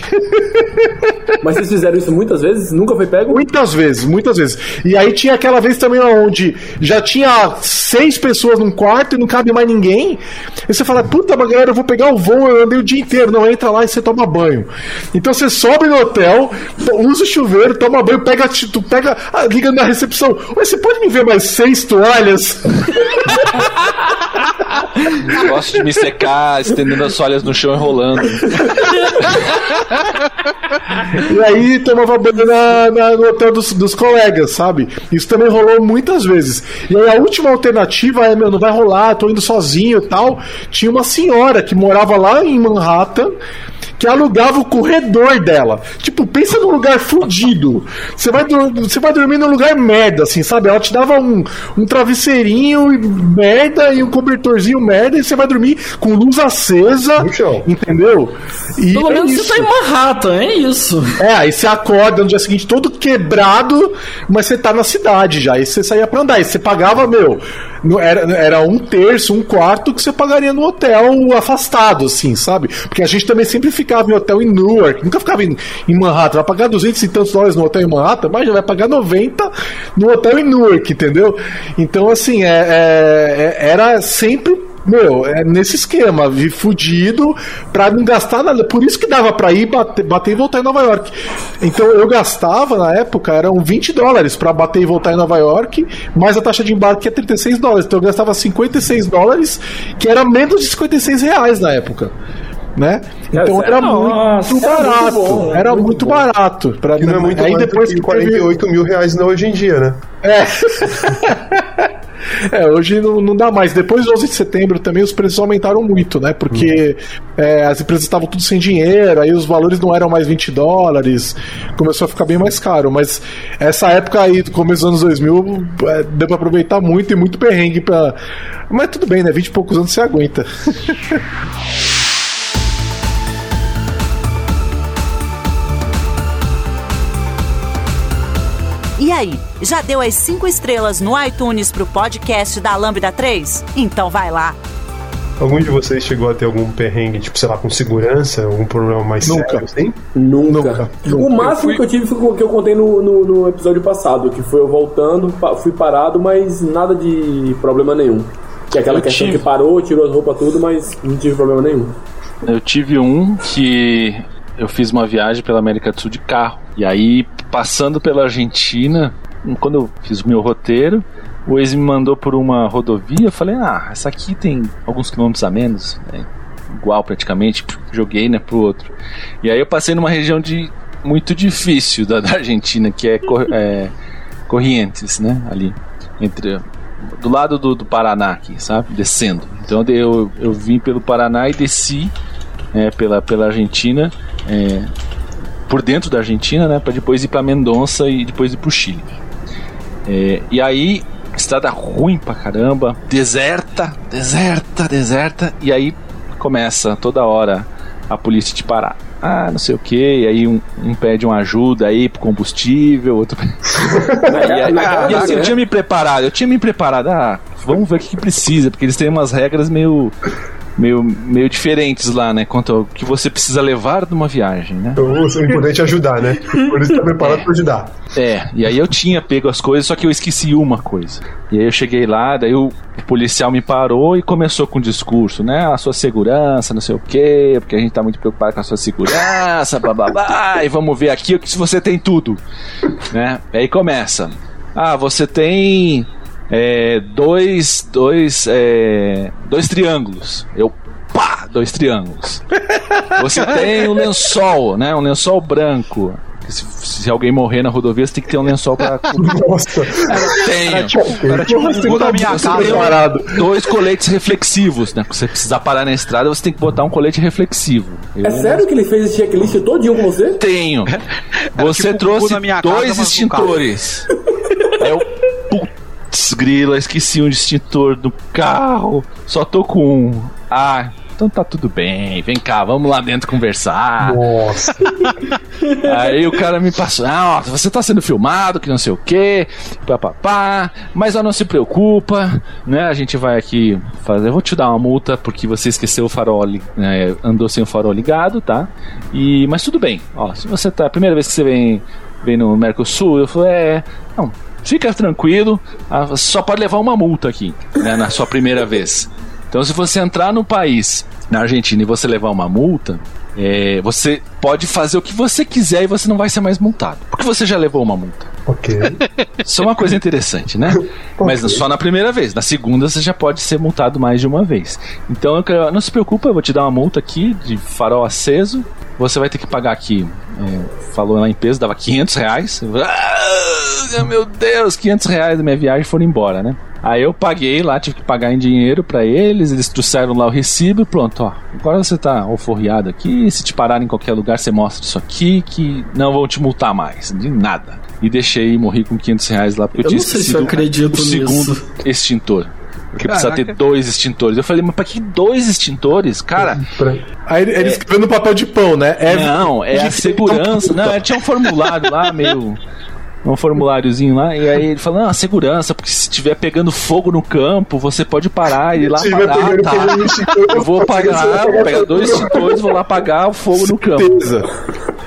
Mas vocês fizeram isso muitas vezes? Nunca foi pego? Muitas vezes, muitas vezes. E aí tinha aquela vez também onde já tinha seis pessoas num quarto e não cabe mais ninguém. E você fala, puta, mas galera, eu vou pegar o voo, eu andei o dia inteiro. Não, entra lá e você toma banho. Então você sobe no hotel, usa o chuveiro, toma banho, pega, tu pega, ah, liga na recepção. Oi, você pode me ver mais seis toalhas? Gosto de me secar, estendendo as toalhas no chão e rolando. E aí tomava banho na, na- no hotel dos, dos colegas, sabe? Isso também rolou muitas vezes. E aí a última alternativa é, meu, não vai rolar, tô indo sozinho e tal. Tinha uma senhora que morava lá em Manhattan que alugava o corredor dela. Tipo, pensa num lugar fudido. Você vai, você vai dormir num lugar merda, assim, sabe? Ela te dava um, um travesseirinho e merda e um cobertorzinho merda e você vai dormir com luz acesa. Entendeu? E Pelo é menos isso. você tá em Manhattan, é isso. É, aí você acorda no dia seguinte todo quebrado, mas você tá na cidade já. Aí você saía pra andar. E você pagava, meu, era, era um terço, um quarto que você pagaria no hotel afastado, assim, sabe? Porque a gente também sempre ficava em hotel em Newark, nunca ficava em, em Manhattan. Vai pagar 200 e tantos dólares no hotel em Manhattan, mas já vai pagar 90 no hotel em Newark, entendeu? Então, assim, é, é- é- era sempre meu, é nesse esquema, vi fudido pra não gastar nada. Por isso que dava pra ir, bater, bater e voltar em Nova York. Então eu gastava na época, eram 20 dólares pra bater e voltar em Nova York, mais a taxa de embarque é 36 dólares. Então eu gastava 56 dólares, que era menos de 56 reais na época. Né? Então É, era nossa, muito era muito barato. bom, era muito barato. Pra, Que não é muito aí depois que que teve- 48 mil reais não hoje em dia, né? É, hoje não, não dá mais. Depois do 11 de setembro também os preços aumentaram muito, né? Porque é, as empresas estavam tudo sem dinheiro, aí os valores não eram mais 20 dólares, começou a ficar bem mais caro. Mas essa época aí, do começo dos anos 2000, é, deu pra aproveitar muito e muito perrengue pra. Mas tudo bem, né? 20 e poucos anos você aguenta. E aí, já deu as cinco estrelas no iTunes pro podcast da Lambda 3? Então vai lá. Algum de vocês chegou a ter algum perrengue, tipo, sei lá, com segurança, algum problema mais Nunca. sério, assim? Nunca. Nunca. O máximo Eu fui- que eu tive foi o que eu contei no, no, no episódio passado, que foi eu voltando, fui parado, mas nada de problema nenhum. Que é aquela Eu questão tive. que parou, tirou as roupas tudo, mas não tive problema nenhum. Eu tive um que eu fiz uma viagem pela América do Sul de carro. E aí, passando pela Argentina, quando eu fiz o meu roteiro, o ex me mandou por uma rodovia. Eu falei, ah, essa aqui tem alguns quilômetros a menos, né? igual praticamente. Joguei, né, pro outro. E aí eu passei numa região de muito difícil da, da Argentina, que é, é Corrientes, né, ali entre do lado do, do Paraná aqui, sabe, descendo. Então eu, eu vim pelo Paraná e desci é, pela, pela Argentina, é, por dentro da Argentina, né, para depois ir para Mendonça e depois ir para o Chile. É, e aí estrada ruim pra caramba, deserta, deserta, deserta, e aí começa toda hora a polícia te parar. Ah, não sei o que, e aí um, um, pede uma ajuda aí pro combustível, outro. e, aí, e assim, eu tinha me preparado, eu tinha me preparado, ah, vamos ver o que, que precisa, porque eles têm umas regras meio meio, meio diferentes lá, né? Quanto ao que você precisa levar de uma viagem, né? Então, o importante é ajudar, né? Por isso tá preparado é. pra ajudar. É, e aí eu tinha pego as coisas, só que eu esqueci uma coisa. E aí eu cheguei lá, daí o, policial me parou e começou com o discurso, né? A sua segurança, não sei o quê, porque a gente tá muito preocupado com a sua segurança, bababá, e vamos ver aqui o que se você tem tudo, né? E aí começa. Ah, você tem é, dois, dois, é, dois triângulos. Eu, pá, dois triângulos. Você tem um lençol, né? Um lençol branco. Se, se, alguém morrer na rodovia, você tem que ter um lençol pra. Nossa! Tenho. Cara, tipo, um da minha casa. Dois coletes reflexivos, né? Se você precisar parar na estrada, você tem que botar um colete reflexivo. Eu... É sério que ele fez esse checklist todinho com você? Tenho. Você tipo, trouxe dois extintores. Eu Putz, grila, esqueci um extintor do carro. Só tô com um. Ah, então tá tudo bem, vem cá, vamos lá dentro conversar. Nossa. Aí o cara me passou, ah, você tá sendo filmado, que não sei o que, papapá, mas ó, não se preocupa, né? A gente vai aqui fazer, eu vou te dar uma multa porque você esqueceu o farol, né, andou sem o farol ligado, tá? E, mas tudo bem, ó, se você tá, a primeira vez que você vem, vem no Mercosul, eu falei, é, não, fica tranquilo, só pode levar uma multa aqui, né, na sua primeira vez. Então, se você entrar no país, na Argentina, e você levar uma multa, é, você pode fazer o que você quiser e você não vai ser mais multado. Porque você já levou uma multa. Ok. Isso é uma coisa interessante, né? okay. Mas só na primeira vez. Na segunda você já pode ser multado mais de uma vez. Então, não se preocupa, eu vou te dar uma multa aqui de farol aceso. Você vai ter que pagar aqui. É, falou lá em peso, dava 500 reais. Ah, meu Deus, 500 reais da minha viagem foram embora, né? Aí eu paguei lá, tive que pagar em dinheiro para eles, eles trouxeram lá o recibo e pronto, ó. Agora você tá alforriado aqui, se te parar em qualquer lugar, você mostra isso aqui, que não vão te multar mais, de nada. E deixei morri com 500 reais lá, porque eu, eu tinha não sei se eu acredito o segundo nisso. extintor. Porque Caraca. precisa ter dois extintores. Eu falei, mas pra que dois extintores? Cara. Aí ele é... escreveu no papel de pão, né? É não, é a segurança. Não, tinha um formulário lá meio um formuláriozinho lá, e aí ele fala, não, segurança, porque se estiver pegando fogo no campo, você pode parar e ir lá parar, tá? Eu vou pagar, vou pegar dois extintores, vou lá apagar o fogo no campo.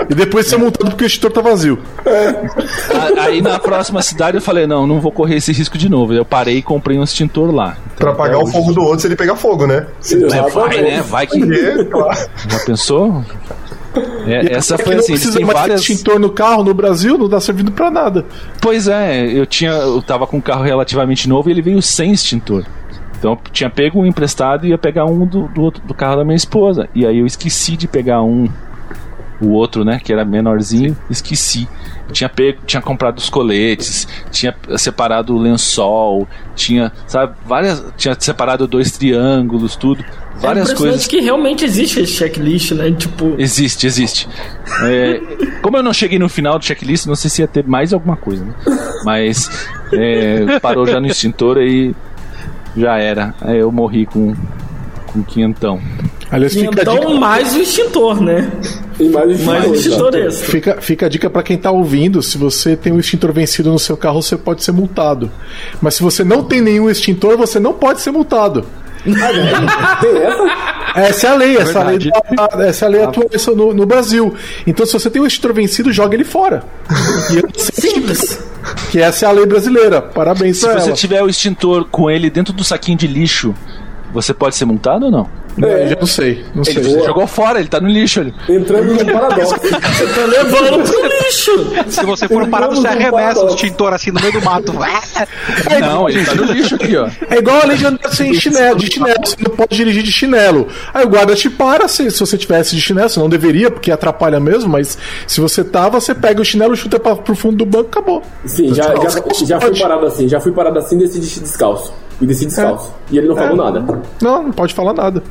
E depois ser multado porque o extintor tá vazio. É. Aí na próxima cidade eu falei, não, não vou correr esse risco de novo. Eu parei e comprei um extintor lá. Então, pra apagar o fogo do outro se ele pegar fogo, né? Se é, vai, né? Vai que. Já pensou? É, essa foi assim, não precisa mais várias... extintor no carro no Brasil, não dá servindo para nada. Pois é, eu tinha, eu tava com um carro relativamente novo e ele veio sem extintor. Então eu tinha pego um emprestado e ia pegar um do, do, do carro da minha esposa. E aí eu esqueci de pegar um o outro, né, que era menorzinho, esqueci. tinha pego, tinha comprado os coletes, tinha separado o lençol, tinha, sabe, várias, tinha separado dois triângulos, tudo. Várias é coisas que realmente existe esse checklist, né? Tipo. Existe, existe. É, como eu não cheguei no final do checklist, não sei se ia ter mais alguma coisa, né? Mas é, parou já no extintor e já era. Aí eu morri com, com quinhentão. Aliás, fica então, mais o extintor, né? E mais o extintor, mais o extintor extra. Fica, fica a dica para quem tá ouvindo: se você tem um extintor vencido no seu carro, você pode ser multado. Mas se você não tem nenhum extintor, você não pode ser multado. Ah, essa? É a lei, é essa, lei, essa é a lei atua no, no, Brasil. Então, se você tem um extintor vencido, joga ele fora. Simples. Que essa é a lei brasileira. Parabéns Se você ela. tiver o extintor com ele dentro do saquinho de lixo, você pode ser multado ou não? É, já não sei, não Ele sei. jogou fora, ele tá no lixo. Ele. Entrando num paradoxo. Você tá levando pro lixo. Se você for parar, você arremessa o extintor assim no meio do mato. Não, ele tá no lixo aqui, ó. É igual a lei de andar sem chinelo, de chinelo. Você não pode dirigir de chinelo. Aí o guarda te para se, se você tivesse de chinelo. Você não deveria, porque atrapalha mesmo, mas se você tava, você pega o chinelo, chuta pra, pro fundo do banco acabou. Sim, já, já, já fui parado assim, já fui parado assim e desci descalço. E desci descalço. E ele não falou nada. Não, não pode falar nada.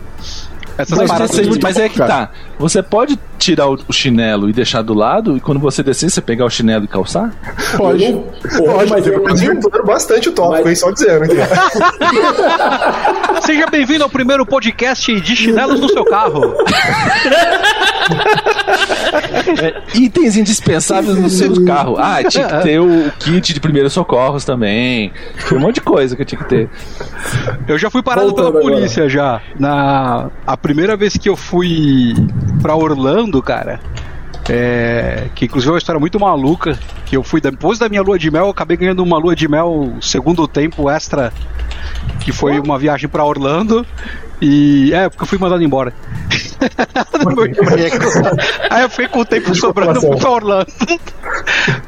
Essas Mas, paradas mas é que cara. tá. Você pode tirar o, o chinelo e deixar do lado, e quando você descer, você pegar o chinelo e calçar? Pode. Eu Porra, Pode, mas tem eu- problema. Desvirtuando bastante o tópico, Mas- hein? Só dizendo. Seja bem-vindo ao primeiro podcast de chinelos no seu carro. É, itens indispensáveis no seu carro. Ah, tinha que ter o kit de primeiros socorros também. Tem um monte de coisa que eu tinha que ter. Eu já fui parado Voltando pela agora. polícia já. Na a primeira vez que eu fui pra Orlando, cara. É, que inclusive é uma história muito maluca. Que eu fui depois da minha lua de mel, eu acabei ganhando uma lua de mel segundo tempo extra, que foi uma viagem pra Orlando. E é, porque eu fui mandado embora. Aí eu fiquei com o tempo sobrando fui pra Orlando.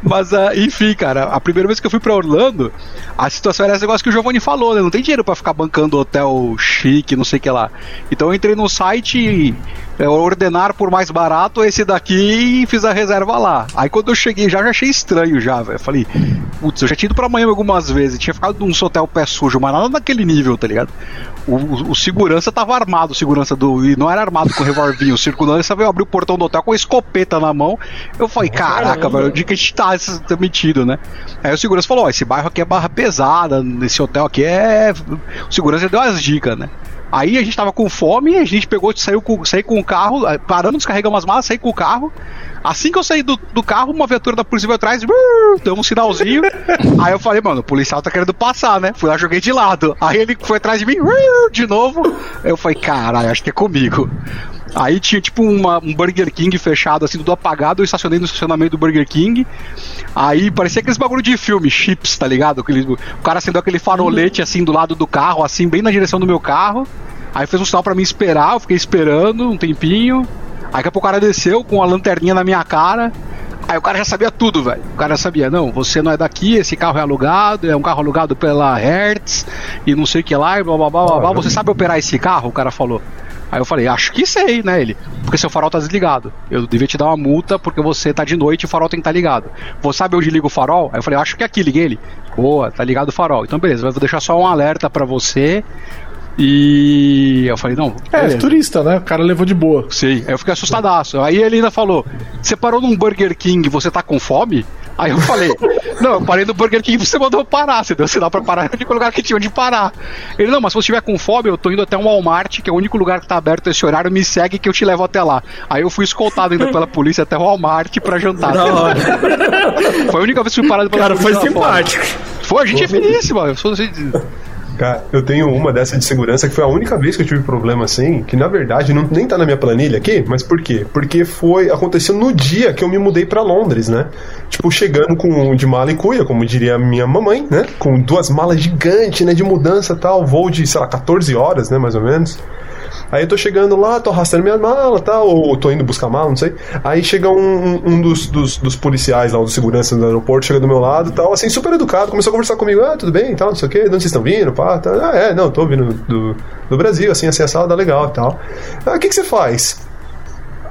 Mas, ah, enfim, cara, a primeira vez que eu fui pra Orlando, a situação era esse negócio que o Giovanni falou, né? Não tem dinheiro pra ficar bancando hotel chique, não sei o que lá. Então eu entrei no site é, ordenar por mais barato esse daqui e fiz a reserva lá. Aí quando eu cheguei já, já achei estranho já, velho. Falei, putz, eu já tinha ido pra Miami algumas vezes, tinha ficado num hotel pé sujo, mas nada naquele nível, tá ligado? O, o- o segurança tava armado, o segurança do. E não era armado com revolvinho. O segurança veio abrir o portão do hotel com a escopeta na mão. Eu falei, caraca, velho, onde que a gente tá, tá metido, né? Aí o segurança falou: ó, esse bairro aqui é barra pesada, esse hotel aqui é. O segurança deu as dicas, né? Aí a gente tava com fome, a gente pegou, saiu com, saiu com o carro, eh, paramos, descarregamos as malas, saí com o carro. Assim que eu saí do, do carro, uma viatura da polícia veio atrás, brrr, deu um sinalzinho. aí eu falei, mano, o policial tá querendo passar, né? Fui lá, joguei de lado. Aí ele foi atrás de mim, brrr, de novo. Eu falei, caralho, acho que é comigo. Aí tinha tipo uma- um Burger King fechado, assim, tudo apagado. Eu estacionei no estacionamento do Burger King. Aí parecia aqueles bagulho de filme, chips, tá ligado? O cara acendeu aquele farolete assim do lado do carro, assim, bem na direção do meu carro. Aí fez um sinal pra mim esperar, eu fiquei esperando um tempinho. Aí daqui a pouco o cara desceu com a lanterninha na minha cara. Aí o cara já sabia tudo, velho. O cara já sabia, não, você não é daqui, esse carro é alugado, é um carro alugado pela Hertz e não sei o que lá, e blá blá blá blá, blá. Você sabe operar esse carro? O cara falou. Aí eu falei, acho que sei, né, ele? Porque seu farol tá desligado. Eu devia te dar uma multa porque você tá de noite e o farol tem que estar ligado. Você sabe onde liga o farol? Aí eu falei, acho que é aqui, liguei ele. Boa, tá ligado o farol. Então beleza, eu vou deixar só um alerta pra você. E eu falei, não. É, turista, né? O cara levou de boa. Sim, aí eu fiquei assustadaço. Aí ele ainda falou: Você parou num Burger King, você tá com fome? Aí eu falei: Não, eu parei no Burger King você mandou eu parar. Você deu sinal pra parar, é o único lugar que tinha onde parar. Ele: Não, mas se você estiver com fome, eu tô indo até um Walmart, que é o único lugar que tá aberto esse horário, me segue que eu te levo até lá. Aí eu fui escoltado ainda pela polícia até o Walmart pra jantar. Da hora. Foi a única vez que fui parado pela Cara, foi lá fora. simpático. Foi, a gente é finíssima. Eu sou assim. Cara, eu tenho uma dessa de segurança que foi a única vez que eu tive problema assim, que na verdade não, nem tá na minha planilha aqui, mas por quê? Porque foi aconteceu no dia que eu me mudei pra Londres, né? Tipo, chegando com de mala e cuia, como diria minha mamãe, né? Com duas malas gigantes, né, de mudança tal, voo de, sei lá, 14 horas, né, mais ou menos. Aí eu tô chegando lá, tô arrastando minha mala, tá? Ou tô indo buscar mala, não sei. Aí chega um, um- um dos, dos, dos policiais lá, dos seguranças do aeroporto, chega do meu lado tal, assim, super educado, começou a conversar comigo, ah, tudo bem tal, não sei o quê, de onde vocês estão vindo, pá, tá? Ah, é, não, tô vindo do, do Brasil, assim, assim, assado, legal e tal. Ah, o que que você faz?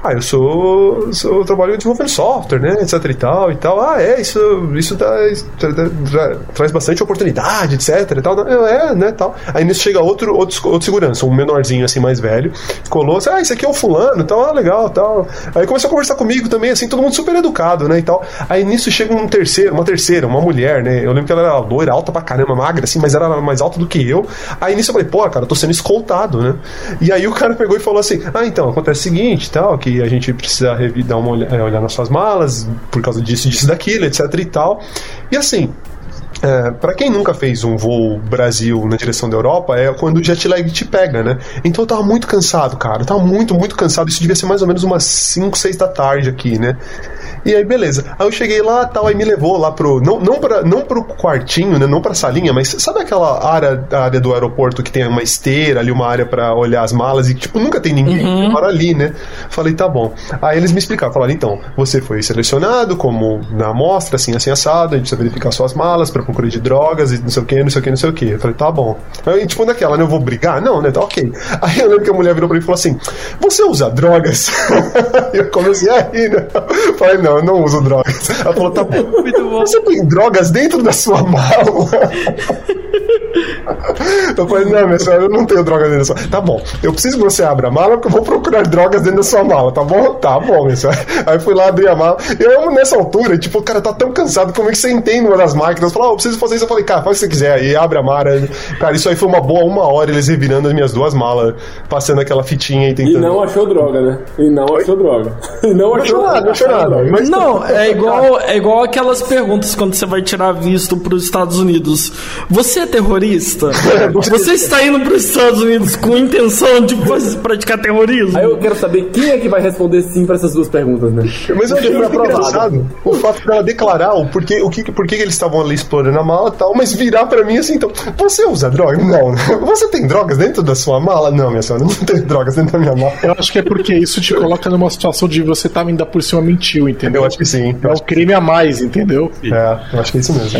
Ah, eu sou, sou eu trabalho desenvolvendo software, né, etc e tal e tal. Ah, é, isso, isso dá, tra- tra- tra- traz bastante oportunidade, etc e tal. Eu, é, né, tal. Aí nisso chega outro, outro, outro segurança, um menorzinho assim, mais velho, colou, assim, ah, esse aqui é o fulano, tal, ah, legal, tal. Aí começou a conversar comigo também, assim, todo mundo super educado, né, e tal. Aí nisso chega um terceiro, uma terceira, uma mulher, né, eu lembro que ela era loira, alta pra caramba, magra, assim, mas era mais alta do que eu. Aí nisso eu falei, pô, cara, eu tô sendo escoltado, né. E aí o cara pegou e falou assim, ah, então, acontece o seguinte, tal, que a gente precisa dar uma é, olhar nas suas malas, por causa disso, disso, daquilo, etc e tal. E assim, é, para quem nunca fez um voo Brasil na direção da Europa, é quando o jet lag te pega, né? Então eu tava muito cansado, cara. Eu tava muito, muito cansado. Isso devia ser mais ou menos umas 5, 6 da tarde aqui, né? E aí, beleza. Aí eu cheguei lá tal, aí me levou lá pro. Não, não, pra, não pro quartinho, né? Não pra salinha, mas sabe aquela área, área do aeroporto que tem uma esteira ali, uma área pra olhar as malas e tipo, nunca tem ninguém Uhum. para ali, né? Falei, tá bom. Aí eles me explicaram, falaram, então, você foi selecionado como na amostra, assim, assim, assado, a gente precisa verificar suas malas pra procura de drogas e não sei o que, não sei o que, não sei o que. Eu falei, tá bom. Aí, tipo, naquela, né? Eu vou brigar? Não, né? Tá ok. Aí eu lembro que a mulher virou pra mim e falou assim: Você usa drogas? eu comecei a rir, né? Falei, não, eu não uso drogas. Ela falou, tá bom. Você tem drogas dentro da sua mala? Eu falei, não, minha senhora, eu não tenho drogas dentro da sua Tá bom, eu preciso que você abra a mala porque eu vou procurar drogas dentro da sua mala, tá bom? Tá bom, minha senhora. Aí fui lá abrir a mala. Eu, nessa altura, tipo, o cara tá tão cansado, como é que você entende uma das máquinas? Falou, ah, eu preciso fazer isso. Eu falei, cara, faz o que você quiser aí, abre a mala. Cara, isso aí foi uma boa uma hora, eles revirando as minhas duas malas, passando aquela fitinha e E tentando. não achou droga, né? E não achou droga. E não Não achou nada, não achou nada. Mas Não, é igual, é igual aquelas perguntas quando você vai tirar visto para os Estados Unidos. Você é terrorista? Você está indo para os Estados Unidos com intenção de praticar terrorismo? Aí eu quero saber quem é que vai responder sim pra essas duas perguntas, né? Mas eu achei muito engraçado o fato dela declarar o porquê, o que, por que eles estavam ali explorando a mala e tal, mas virar pra mim assim, então, você usa droga? Não. Você tem drogas dentro da sua mala? Não, minha senhora, não tenho drogas dentro da minha mala. Eu acho que é porque isso te coloca numa situação de você tá ainda por cima mentiu, entendeu? Eu acho que sim. É um crime a mais, entendeu? É, eu acho que é isso mesmo.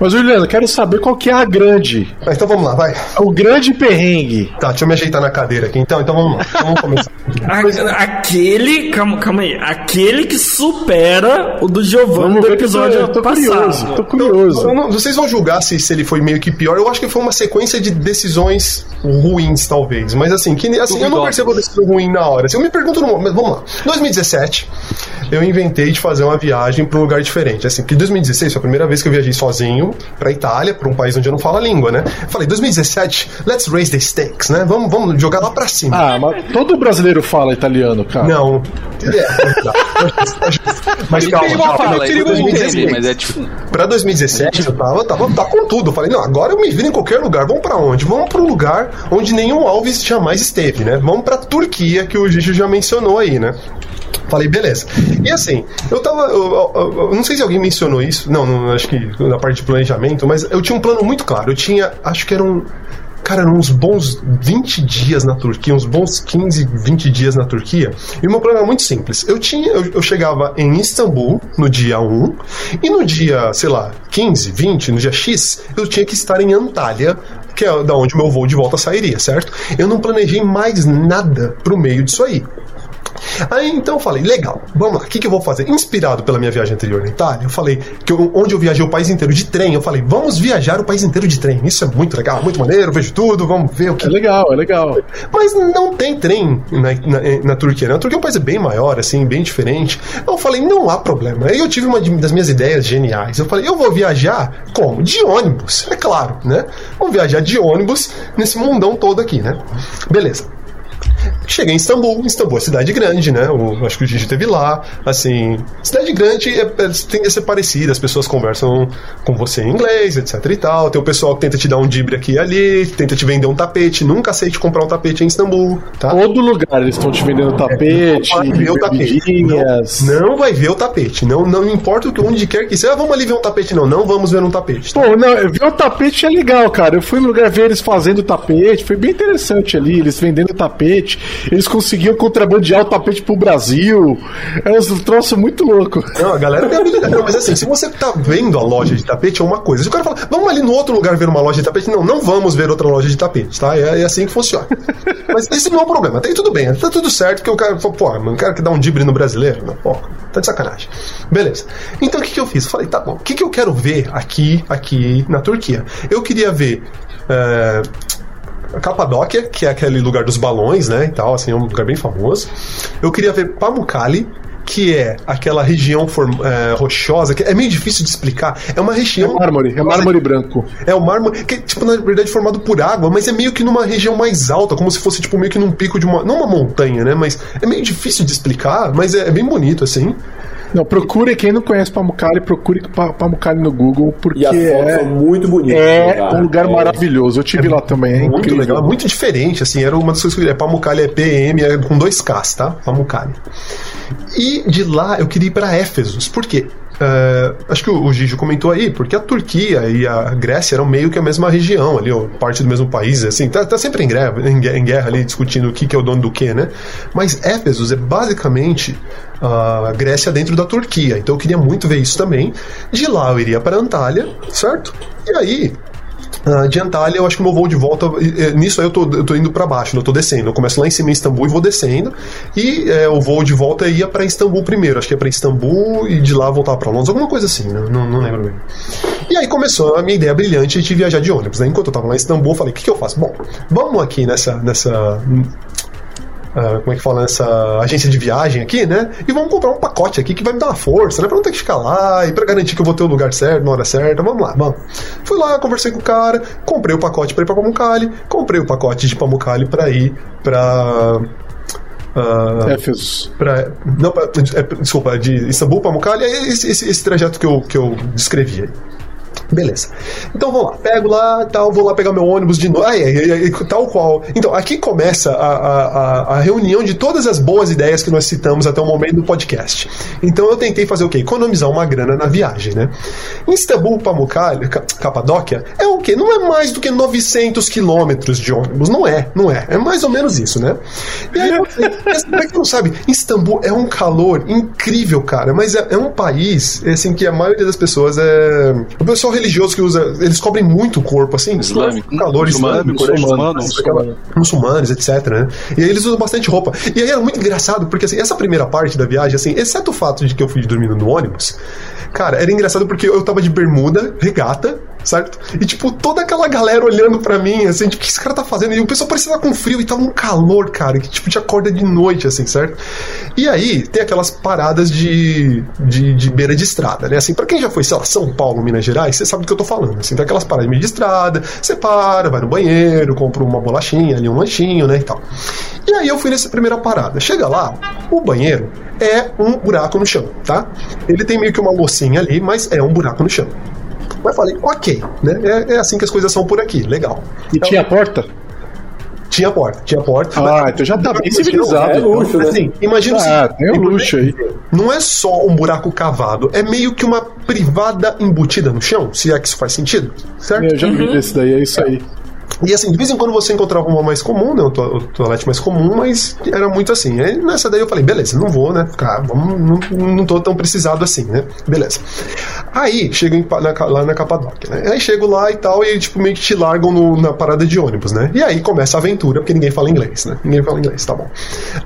Mas, Juliano, quero saber qual que é a grande. Mas então vamos lá, vai. O grande perrengue. Tá, deixa eu me ajeitar na cadeira aqui. Então, então vamos lá. Então vamos começar. A- aquele, calma, calma aí, aquele que supera o do Giovanni do episódio eu tô passado. curioso. Tô curioso. Eu não- vocês vão julgar se, se ele foi meio que pior. Eu acho que foi uma sequência de decisões ruins, talvez. Mas assim, que, assim eu não percebo a decisão ruim na hora. Assim, eu me pergunto no momento. Vamos lá. 2017, eu inventei de fazer uma viagem para um lugar diferente. Assim, porque 2016 foi a primeira vez que eu viajei sozinho pra Itália, pra um país onde eu não falo a língua, né? Falei, 2017, let's raise the stakes, né? Vamos, vamos jogar lá pra cima. Ah, mas todo brasileiro fala italiano, cara. Não. Mas calma, Ele calma, fala, calma, 2016. entender, mas é tipo. Pra 2017 eu tava, tava tá com tudo. Eu falei, não, agora eu me viro em qualquer lugar. Vamos pra onde? Vamos pro lugar onde nenhum Alves jamais esteve, né? Vamos pra Turquia, que o Gigi já mencionou aí, né? Falei, beleza. E assim, eu tava. Eu, eu- eu não sei se alguém mencionou isso. Não, não, acho que na parte de planejamento, mas eu tinha um plano muito claro. Eu tinha. Acho que eram. Cara, eram uns bons 20 dias na Turquia, uns bons 15, 20 dias na Turquia. E o meu plano era muito simples. Eu tinha, eu, eu chegava em Istambul no dia 1, e no dia, sei lá, 15, 20, no dia X, eu tinha que estar em Antalya, que é da onde meu voo de volta sairia, certo? Eu não planejei mais nada pro meio disso aí. Aí então eu falei, legal, vamos lá, o que, que eu vou fazer? Inspirado pela minha viagem anterior na Itália, eu falei que eu- onde eu viajei o país inteiro de trem, eu falei, vamos viajar o país inteiro de trem. Isso é muito legal, muito maneiro, vejo tudo, vamos ver o que É legal, é legal. mas não tem trem na, na, na Turquia. né? A Turquia é um país bem maior, assim, bem diferente. Eu falei, não há problema. Aí eu tive uma das minhas ideias geniais. Eu falei, eu vou viajar como? De ônibus, é claro, né? Vou viajar de ônibus nesse mundão todo aqui, né? Beleza. Cheguei em Istambul, Istambul é cidade grande, né? Eu acho que o Gigi teve lá. Assim, cidade grande é, é, tem a ser parecida, as pessoas conversam com você em inglês, etc e tal. Tem o pessoal que tenta te dar um dibre aqui e ali, tenta te vender um tapete. Nunca aceite comprar um tapete em Istambul, tá? Todo lugar eles estão te vendendo tapete, Não vai ver o tapete. Não, não vai ver o tapete. Não, não importa o onde quer que seja. Ah, vamos ali ver um tapete. Não, não vamos ver um tapete. tá? Pô, não, ver o tapete é legal, cara. Eu fui no lugar ver eles fazendo tapete, foi bem interessante ali, eles vendendo tapete, eles conseguiam contrabandear o tapete pro Brasil. É um troço muito louco. Não, a galera tem habilidade. Mas assim, se você tá vendo a loja de tapete, é uma coisa. Se o cara fala, vamos ali no outro lugar ver uma loja de tapete, não, não vamos ver outra loja de tapete, tá? É, é assim que funciona. Mas esse não é o problema. Tem tudo bem, tá tudo certo, porque o cara falou, pô, mano, o cara que dá um dibre no brasileiro, não, pô, tá de sacanagem. Beleza. Então o que, que eu fiz? Falei, tá bom, o que, que eu quero ver aqui, aqui na Turquia? Eu queria ver. a Capadóquia, que é aquele lugar dos balões, né, e tal, assim, é um lugar bem famoso. Eu queria ver Pamukkale, que é aquela região form- é, rochosa, que é meio difícil de explicar. É uma É região... mármore, é mármore branco. É o mármore, que é, tipo, na verdade, formado por água, mas é meio que numa região mais alta, como se fosse, tipo, meio que num pico de uma... Não uma montanha, né, mas é meio difícil de explicar, mas é, é bem bonito, assim. Não, procure, quem não conhece Pamukkale, procure Pa- Pamukkale no Google, porque E é, muito bonitas. é cara. um lugar É. maravilhoso. Eu tive lá também, é Muito incrível. legal, muito diferente, assim, era uma das coisas que eu queria. Pamukkale é PM, é com dois Ks, tá? Pamukkale. E de lá eu queria ir pra Éfesos, por quê? É, acho que o, o Gigi comentou aí, porque a Turquia e a Grécia eram meio que a mesma região ali, ó, parte do mesmo país, assim, tá, tá sempre em guerra, em, em guerra ali, discutindo o que, que é o dono do que, né? Mas Éfesos é basicamente a Grécia dentro da Turquia, então eu queria muito ver isso também. De lá eu iria para Antália, certo? E aí, ah, de Antália, eu acho que meu voo de volta. Nisso aí eu tô, eu tô indo pra baixo, né? eu tô descendo. Eu começo lá em cima em Istambul e vou descendo. E eh, o voo de volta ia pra Istambul primeiro. Acho que ia pra Istambul e de lá voltar pra Londres, alguma coisa assim, né? Não, não lembro bem. E aí começou a minha ideia brilhante de viajar de ônibus. Né? Enquanto eu tava lá em Istambul, eu falei: o que, que eu faço? Bom, vamos aqui nessa. nessa ah, como é que fala, nessa agência de viagem aqui, né? E vamos comprar um pacote aqui que vai me dar uma força, né? Pra não ter que ficar lá e pra garantir que eu vou ter o lugar certo, na hora certa. Vamos lá, vamos. Fui lá, conversei com o cara, comprei o pacote pra ir pra Pamukkale, comprei o pacote de Pamukkale pra ir pra. ah, Éfesos. pra, não, pra, é, desculpa, de Istambul para Pamukkale, é esse, esse, esse trajeto que eu, que eu descrevi aí. Beleza. Então vamos lá, pego lá, tal, vou lá pegar meu ônibus de novo. Ah, é, é, é, tal qual. Então, aqui começa a, a, a- reunião de todas as boas ideias que nós citamos até o momento do podcast. Então eu tentei fazer o quê? Economizar uma grana na viagem, né? Istambul Pamukkale, Ca- Capadóquia, é o quê? Não é mais do que 900 quilômetros de ônibus. Não é, não é. É mais ou menos isso, né? E aí, você- pra quem não sabe, Istambul é um calor incrível, cara, mas é, é um país, assim, que a maioria das pessoas é. O pessoal religioso que usa. Eles cobrem muito o corpo, assim. Islâmico. Calor islâmico, né? muçulmano. Aquela- muçulmanos, etc, né? E aí eles usam bastante roupa. E aí era muito engraçado, porque assim, essa primeira parte da viagem, assim, exceto o fato de que eu fui dormindo no ônibus, cara, era engraçado porque eu tava de bermuda, regata, certo? E tipo, toda aquela galera olhando pra mim, assim, tipo, o que esse cara tá fazendo? E o pessoal parecia com frio e tava um calor, cara, que tipo, te acorda de noite, assim, certo? E aí tem aquelas paradas de, de, de beira de estrada, né? Assim, pra quem já foi, sei lá, São Paulo, Minas Gerais, você sabe do que eu tô falando. Assim, tem aquelas paradas de meio de estrada, você para, vai no banheiro, compra uma bolachinha ali, um lanchinho, né? E tal. E aí eu fui nessa primeira parada. Chega lá, o banheiro é um buraco no chão, tá? Ele tem meio que uma loucinha ali, mas é um buraco no chão. Mas falei, ok, né? É, é assim que as coisas são por aqui, legal. E tinha porta? Tinha porta, tinha porta. Ah, então já tá bem É civilizado. luxo, né? Assim, imagina Ah, o tem o luxo aí. Não é só um buraco cavado, é meio que uma privada embutida no chão, se é que isso faz sentido, certo? Eu já vi desse daí, é isso aí. E assim, de vez em quando você encontrava uma mais comum, né? O, to o toalete mais comum, mas era muito assim. Aí nessa daí eu falei, beleza, não vou, né? Ficar, não, não tô tão precisado assim, né? Beleza. Aí chego em na lá na Capadóquia, né? Aí chego lá e tal, e tipo, meio que te largam no- na parada de ônibus, né? E aí começa a aventura, porque ninguém fala inglês, né? Ninguém fala inglês, tá bom.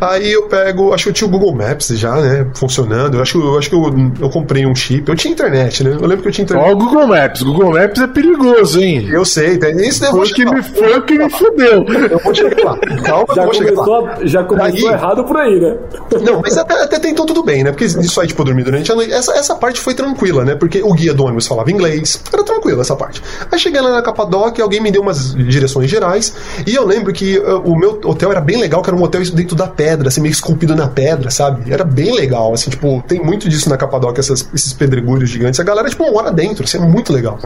Aí eu pego, acho que eu tinha o Google Maps já, né? Funcionando. Eu acho, eu acho que eu, eu comprei um chip. Eu tinha internet, né? Eu lembro que eu tinha internet. Ó, o Google Maps. Google Maps é perigoso, hein? Eu sei, tá? isso Foi foi o que me fudeu. Eu vou chegar lá. Calma, Já eu vou chegar lá. a- já começou Aí- errado por aí, né? Não, mas até, até tem então tudo bem, né? Porque isso aí, tipo, dormir durante a noite. Essa, essa parte foi tranquila, né? Porque o guia do ônibus falava inglês. Era tranquilo essa parte. Aí cheguei lá na Capadóquia, alguém me deu umas direções gerais. E eu lembro que uh, o meu hotel era bem legal, que era um hotel dentro da pedra, assim, meio esculpido na pedra, sabe? Era bem legal, assim, tipo, tem muito disso na Capadóquia, essas- esses pedregulhos gigantes. A galera, tipo, mora dentro, assim, é muito legal.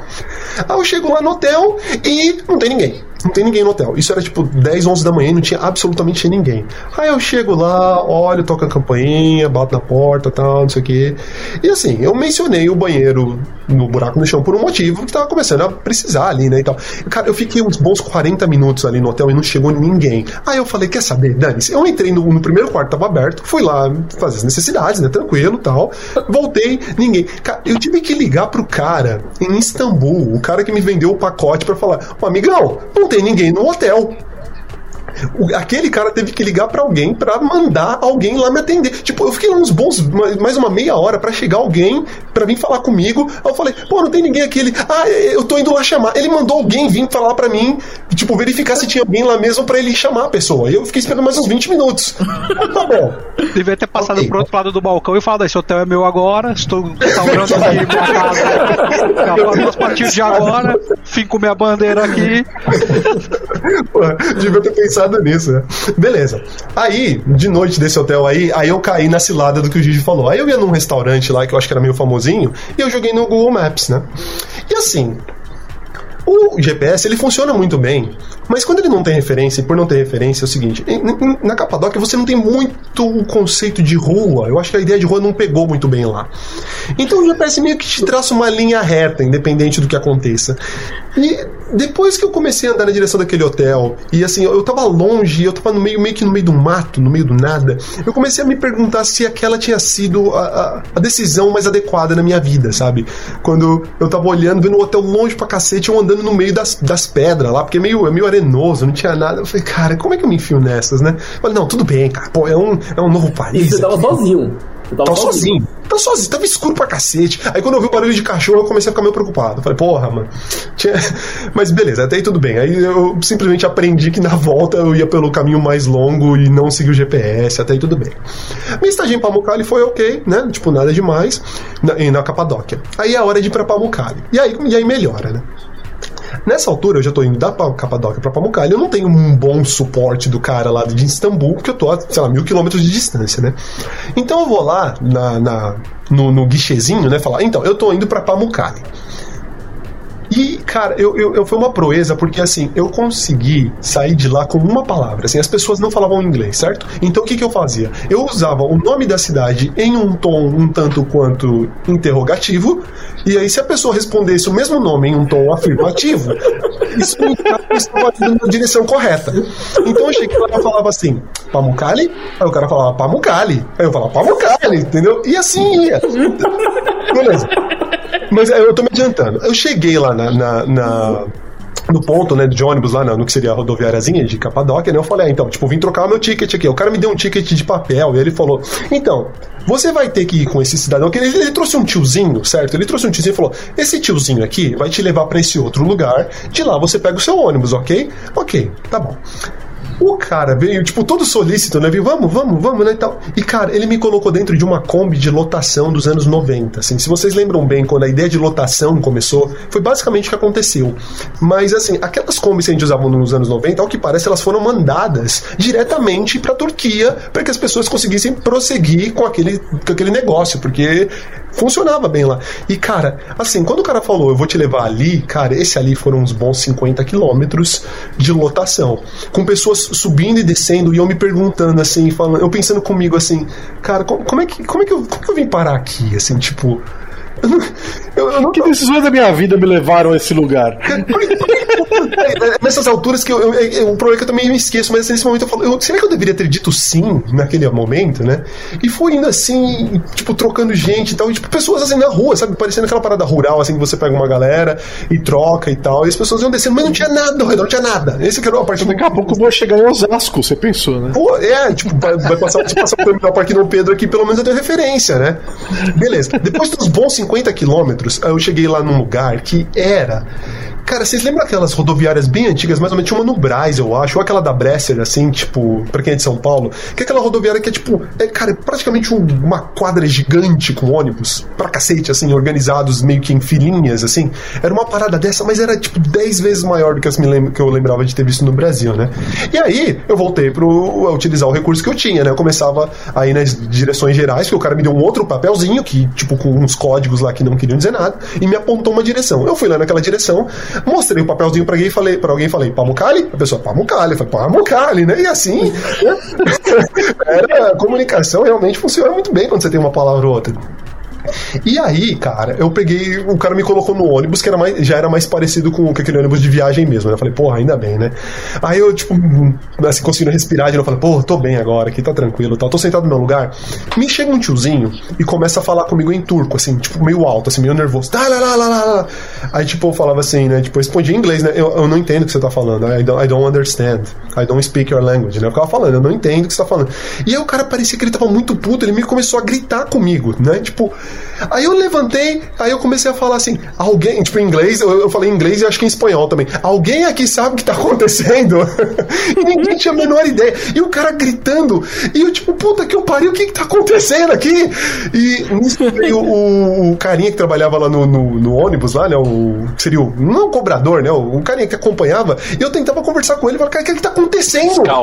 Aí eu chego lá no hotel e não tem ninguém. day Não tem ninguém no hotel. Isso era tipo 10, 11 da manhã e não tinha absolutamente ninguém. Aí eu chego lá, olho, toco a campainha, bato na porta tal, não sei o quê. E assim, eu mencionei o banheiro no buraco no chão por um motivo que tava começando a precisar ali, né? E tal. Cara, eu fiquei uns bons 40 minutos ali no hotel e não chegou ninguém. Aí eu falei, quer saber, Dani-se? Eu entrei no, no primeiro quarto, tava aberto, fui lá fazer as necessidades, né? Tranquilo tal. Voltei, ninguém. Cara, eu tive que ligar pro cara em Istambul, o cara que me vendeu o pacote pra falar: Ô amigão, não tem ninguém no hotel. O- aquele cara teve que ligar pra alguém pra mandar alguém lá me atender. Tipo, eu fiquei uns bons, mais uma meia hora pra chegar alguém pra vir falar comigo. Aí eu falei, pô, não tem ninguém aqui. Ele, ah, eu tô indo lá chamar. Ele mandou alguém vir falar pra mim, tipo, verificar se tinha alguém lá mesmo pra ele chamar a pessoa. E eu fiquei esperando mais uns 20 minutos. tá bom. Devia ter passado Ok. pro outro lado do balcão e falado: esse hotel é meu agora, estou restaurando aqui minha casa. A partir de agora, finco minha bandeira aqui. Pô, devia ter pensado nisso, né? Beleza. Aí, de noite desse hotel aí, aí eu caí na cilada do que o Gigi falou. Aí eu ia num restaurante lá que eu acho que era meio famosinho e eu joguei no Google Maps, né? E assim, o GPS ele funciona muito bem, mas quando ele não tem referência, e por não ter referência é o seguinte: na Capadócia você não tem muito o conceito de rua. Eu acho que a ideia de rua não pegou muito bem lá. Então o GPS meio que te traça uma linha reta, independente do que aconteça. E depois que eu comecei a andar na direção daquele hotel, e assim, eu tava longe, eu tava no meio, meio que no meio do mato, no meio do nada, eu comecei a me perguntar se aquela tinha sido a, a- a decisão mais adequada na minha vida, sabe? Quando eu tava olhando, vendo o hotel longe pra cacete, eu andando no meio das, das pedras lá, porque é meio, é meio arenoso, não tinha nada. Eu falei, cara, como é que eu me enfio nessas, né? Eu falei, não, tudo bem, cara, pô, é um, é um novo E país. você tava sozinho. Você tava Tava sozinho. Tava sozinho, tava escuro pra cacete. Aí quando eu vi o barulho de cachorro, eu comecei a ficar meio preocupado. Eu falei, porra, mano. Tinha... Mas beleza, até aí tudo bem. Aí eu simplesmente aprendi que na volta eu ia pelo caminho mais longo e não segui o GPS, até aí tudo bem. Minha estadia em Pamukkale foi ok, né? Tipo, nada demais. Na, e na Capadóquia. Aí é a hora de ir pra Pamukkale. E aí, e aí melhora, né? Nessa altura, eu já tô indo da Pa- Capadócia pra Pamukkale, eu não tenho um bom suporte do cara lá de Istambul, porque eu tô a, sei lá, mil quilômetros de distância, né? Então eu vou lá na, na- no, no guichezinho, né, falar, então, eu tô indo pra Pamukkale. E, cara, eu, eu, eu- foi uma proeza, porque assim, eu consegui sair de lá com uma palavra. Assim, as pessoas não falavam inglês, certo? Então o que, que eu fazia? Eu usava o nome da cidade em um tom um tanto quanto interrogativo, e aí se a pessoa respondesse o mesmo nome em um tom afirmativo, isso estava indo na direção correta. Então eu cheguei lá e falava assim, Pamukkale? Aí o cara falava Pamukkale. Aí eu falava Pamukkale, entendeu? E assim ia. Beleza. Mas é, eu tô me adiantando. Eu cheguei lá na, na- na- no ponto, né, de ônibus lá no que seria a rodoviáriazinha de Capadóquia, né? Eu falei, ah, então, tipo, vim trocar meu ticket aqui. O cara me deu um ticket de papel e ele falou: "Então, você vai ter que ir com esse cidadão ele, ele trouxe um tiozinho, certo? Ele trouxe um tiozinho e falou: "Esse tiozinho aqui vai te levar pra esse outro lugar. De lá você pega o seu ônibus, OK? OK, tá bom." O cara veio, tipo, todo solícito, né? Veio, vamos, vamos, vamos, né? E, tal. e, cara, ele me colocou dentro de uma Kombi de lotação dos anos 90. Assim, se vocês lembram bem, quando a ideia de lotação começou, foi basicamente o que aconteceu. Mas, assim, aquelas Kombis que a gente usava nos anos 90, ao que parece, elas foram mandadas diretamente pra Turquia para que as pessoas conseguissem prosseguir com aquele, com aquele negócio, porque funcionava bem lá. E, cara, assim, quando o cara falou, eu vou te levar ali, cara, esse ali foram uns bons 50 quilômetros de lotação. Com pessoas subindo e descendo e eu me perguntando, assim, falando, eu pensando comigo assim, cara, como, como é, que, como, é que eu, como que eu vim parar aqui? Assim, tipo. Eu eu, não Que decisões da minha vida me levaram a esse lugar? Nessas alturas que eu, eu, eu- o problema é que eu também me esqueço, mas nesse momento eu falo, eu- será que eu deveria ter dito sim naquele momento, né? E fui indo assim, tipo, trocando gente e tal, e tipo, pessoas assim na rua, sabe? Parecendo aquela parada rural, assim, que você pega uma galera e troca e tal, e as pessoas iam descendo, mas não tinha nada ao redor, não tinha nada. Esse que era a parte Daqui a pouco eu vou chegar em Osasco, você pensou, né? Pô, é, tipo, vai, vai passar, se passar o terminal Parque Dom Pedro aqui, pelo menos eu tenho referência, né? Beleza. Depois dos bons 50 quilômetros, eu cheguei lá num lugar que era. Cara, vocês lembram aquelas rodoviárias bem antigas, mais ou menos? Tinha uma no Braz, eu acho, ou aquela da Bresser, assim, tipo, pra quem é de São Paulo, que é aquela rodoviária que é tipo, é, cara, é praticamente um- uma quadra gigante com ônibus, pra cacete, assim, organizados meio que em filinhas, assim. Era uma parada dessa, mas era tipo 10 vezes maior do que, lembro, que eu lembrava de ter visto no Brasil, né? E aí eu voltei pro, a utilizar o recurso que eu tinha, né? Eu começava aí nas direções gerais, que o cara me deu um outro papelzinho, que, tipo, com uns códigos lá que não queriam dizer nada, e me apontou uma direção. Eu fui lá naquela direção, mostrei o papelzinho pra alguém e falei, pra alguém falei, Pamukkale? A pessoa, Pamukkale. Eu falei, Pamukkale, né? E assim? Era, a comunicação realmente funciona muito bem quando você tem uma palavra ou outra. E aí, cara, eu peguei. O cara me colocou no ônibus que era mais, já era mais parecido com, aquele ônibus de viagem mesmo. né? Eu falei, porra, ainda bem, né? Aí eu, tipo, assim, conseguindo respirar de novo, eu falei, porra, tô bem agora, aqui tá tranquilo tal. Tô sentado no meu lugar. Me chega um tiozinho e começa a falar comigo em turco, assim, tipo, meio alto, assim, meio nervoso. Tá, lá, lá, lá, lá. Aí, tipo, eu falava assim, né? Tipo, eu respondi em inglês, né? Eu, eu não entendo o que você tá falando. I don't, I don't understand. I don't speak your language, né? Eu ficava falando, eu não entendo o que você tá falando. E aí o cara parecia que ele tava muito puto, ele me começou a gritar comigo, né? Tipo, aí eu levantei, aí eu comecei a falar assim, alguém, tipo, em inglês, eu, eu falei em inglês e acho que em espanhol também. Alguém aqui sabe o que tá acontecendo? e ninguém tinha a menor ideia. E o cara gritando, e eu, tipo, puta que eu pariu, o que que tá acontecendo aqui? E nisso veio o, o carinha que trabalhava lá no, no, no ônibus, lá, né? O, seria o, não o cobrador, né? O, o carinha que acompanhava, e eu tentava conversar com ele, falava, cara, o que que tá acontecendo?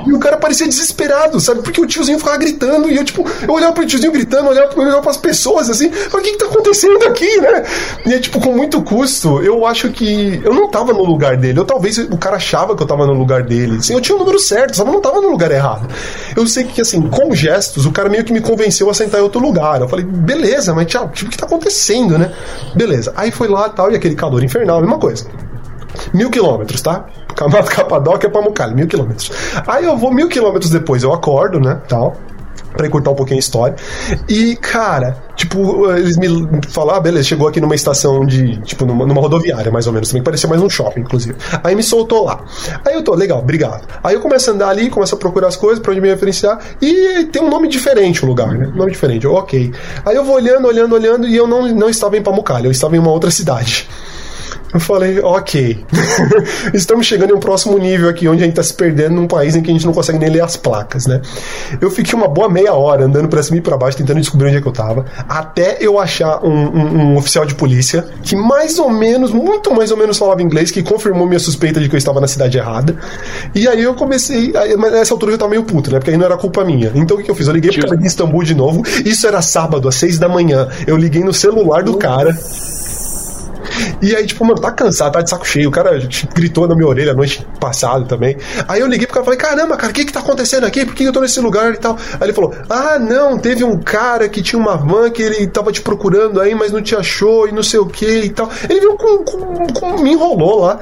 E o cara parecia desesperado, sabe? Porque o tiozinho ficava gritando, e eu, tipo, eu olhava pro tiozinho gritando, olhava, eu olhava pras pessoas, assim, o que que tá acontecendo aqui, né? E é, tipo, com muito custo, eu acho que eu não tava no lugar dele, ou talvez o cara achava que eu tava no lugar dele. Assim, eu tinha o número certo, só não tava no lugar errado. Eu sei que, assim, com gestos, o cara meio que me convenceu a sentar em outro lugar. Eu falei, beleza, mas tchau, tipo, o que tá acontecendo, né? Beleza. Aí foi lá tal, e aquele calor infernal, mesma coisa. Mil quilômetros, tá? Camada Capadócia pra Mucali, mil quilômetros. Aí eu vou mil quilômetros depois, eu acordo, né? Tal pra encurtar um pouquinho a história. E, cara, tipo, eles me falaram, ah, beleza, chegou aqui numa estação de, tipo, numa, numa rodoviária, mais ou menos, também, que parecia mais um shopping, inclusive. Aí me soltou lá. Aí eu tô, legal, obrigado. Aí eu começo a andar ali, começo a procurar as coisas pra onde me referenciar, e tem um nome diferente o lugar, né? Nome diferente, ok. Aí eu vou olhando, olhando, olhando, e eu não, não estava em Pamukkale, eu estava em uma outra cidade. Eu falei, ok. Estamos chegando em um próximo nível aqui, onde a gente está se perdendo num país em que a gente não consegue nem ler as placas, né? Eu fiquei uma boa meia hora andando para cima e para baixo, tentando descobrir onde é que eu tava, até eu achar um, um, um, oficial de polícia que mais ou menos, muito mais ou menos falava inglês, que confirmou minha suspeita de que eu estava na cidade errada. E aí eu comecei, aí, mas nessa altura eu já tava meio puto, né? Porque aí não era culpa minha. Então o que eu fiz? Eu liguei pro cara de Istambul de novo. Isso era sábado, às seis da manhã. Eu liguei no celular do cara. E aí, tipo, mano, tá cansado, tá de saco cheio. O cara gritou na minha orelha a noite passada também. Aí eu liguei pro cara e falei: caramba, cara, o que que tá acontecendo aqui? Por que eu tô nesse lugar e tal? Aí ele falou: ah, não, teve um cara que tinha uma van que ele tava te procurando aí, mas não te achou e não sei o que e tal. Ele veio com, com, com. me enrolou lá.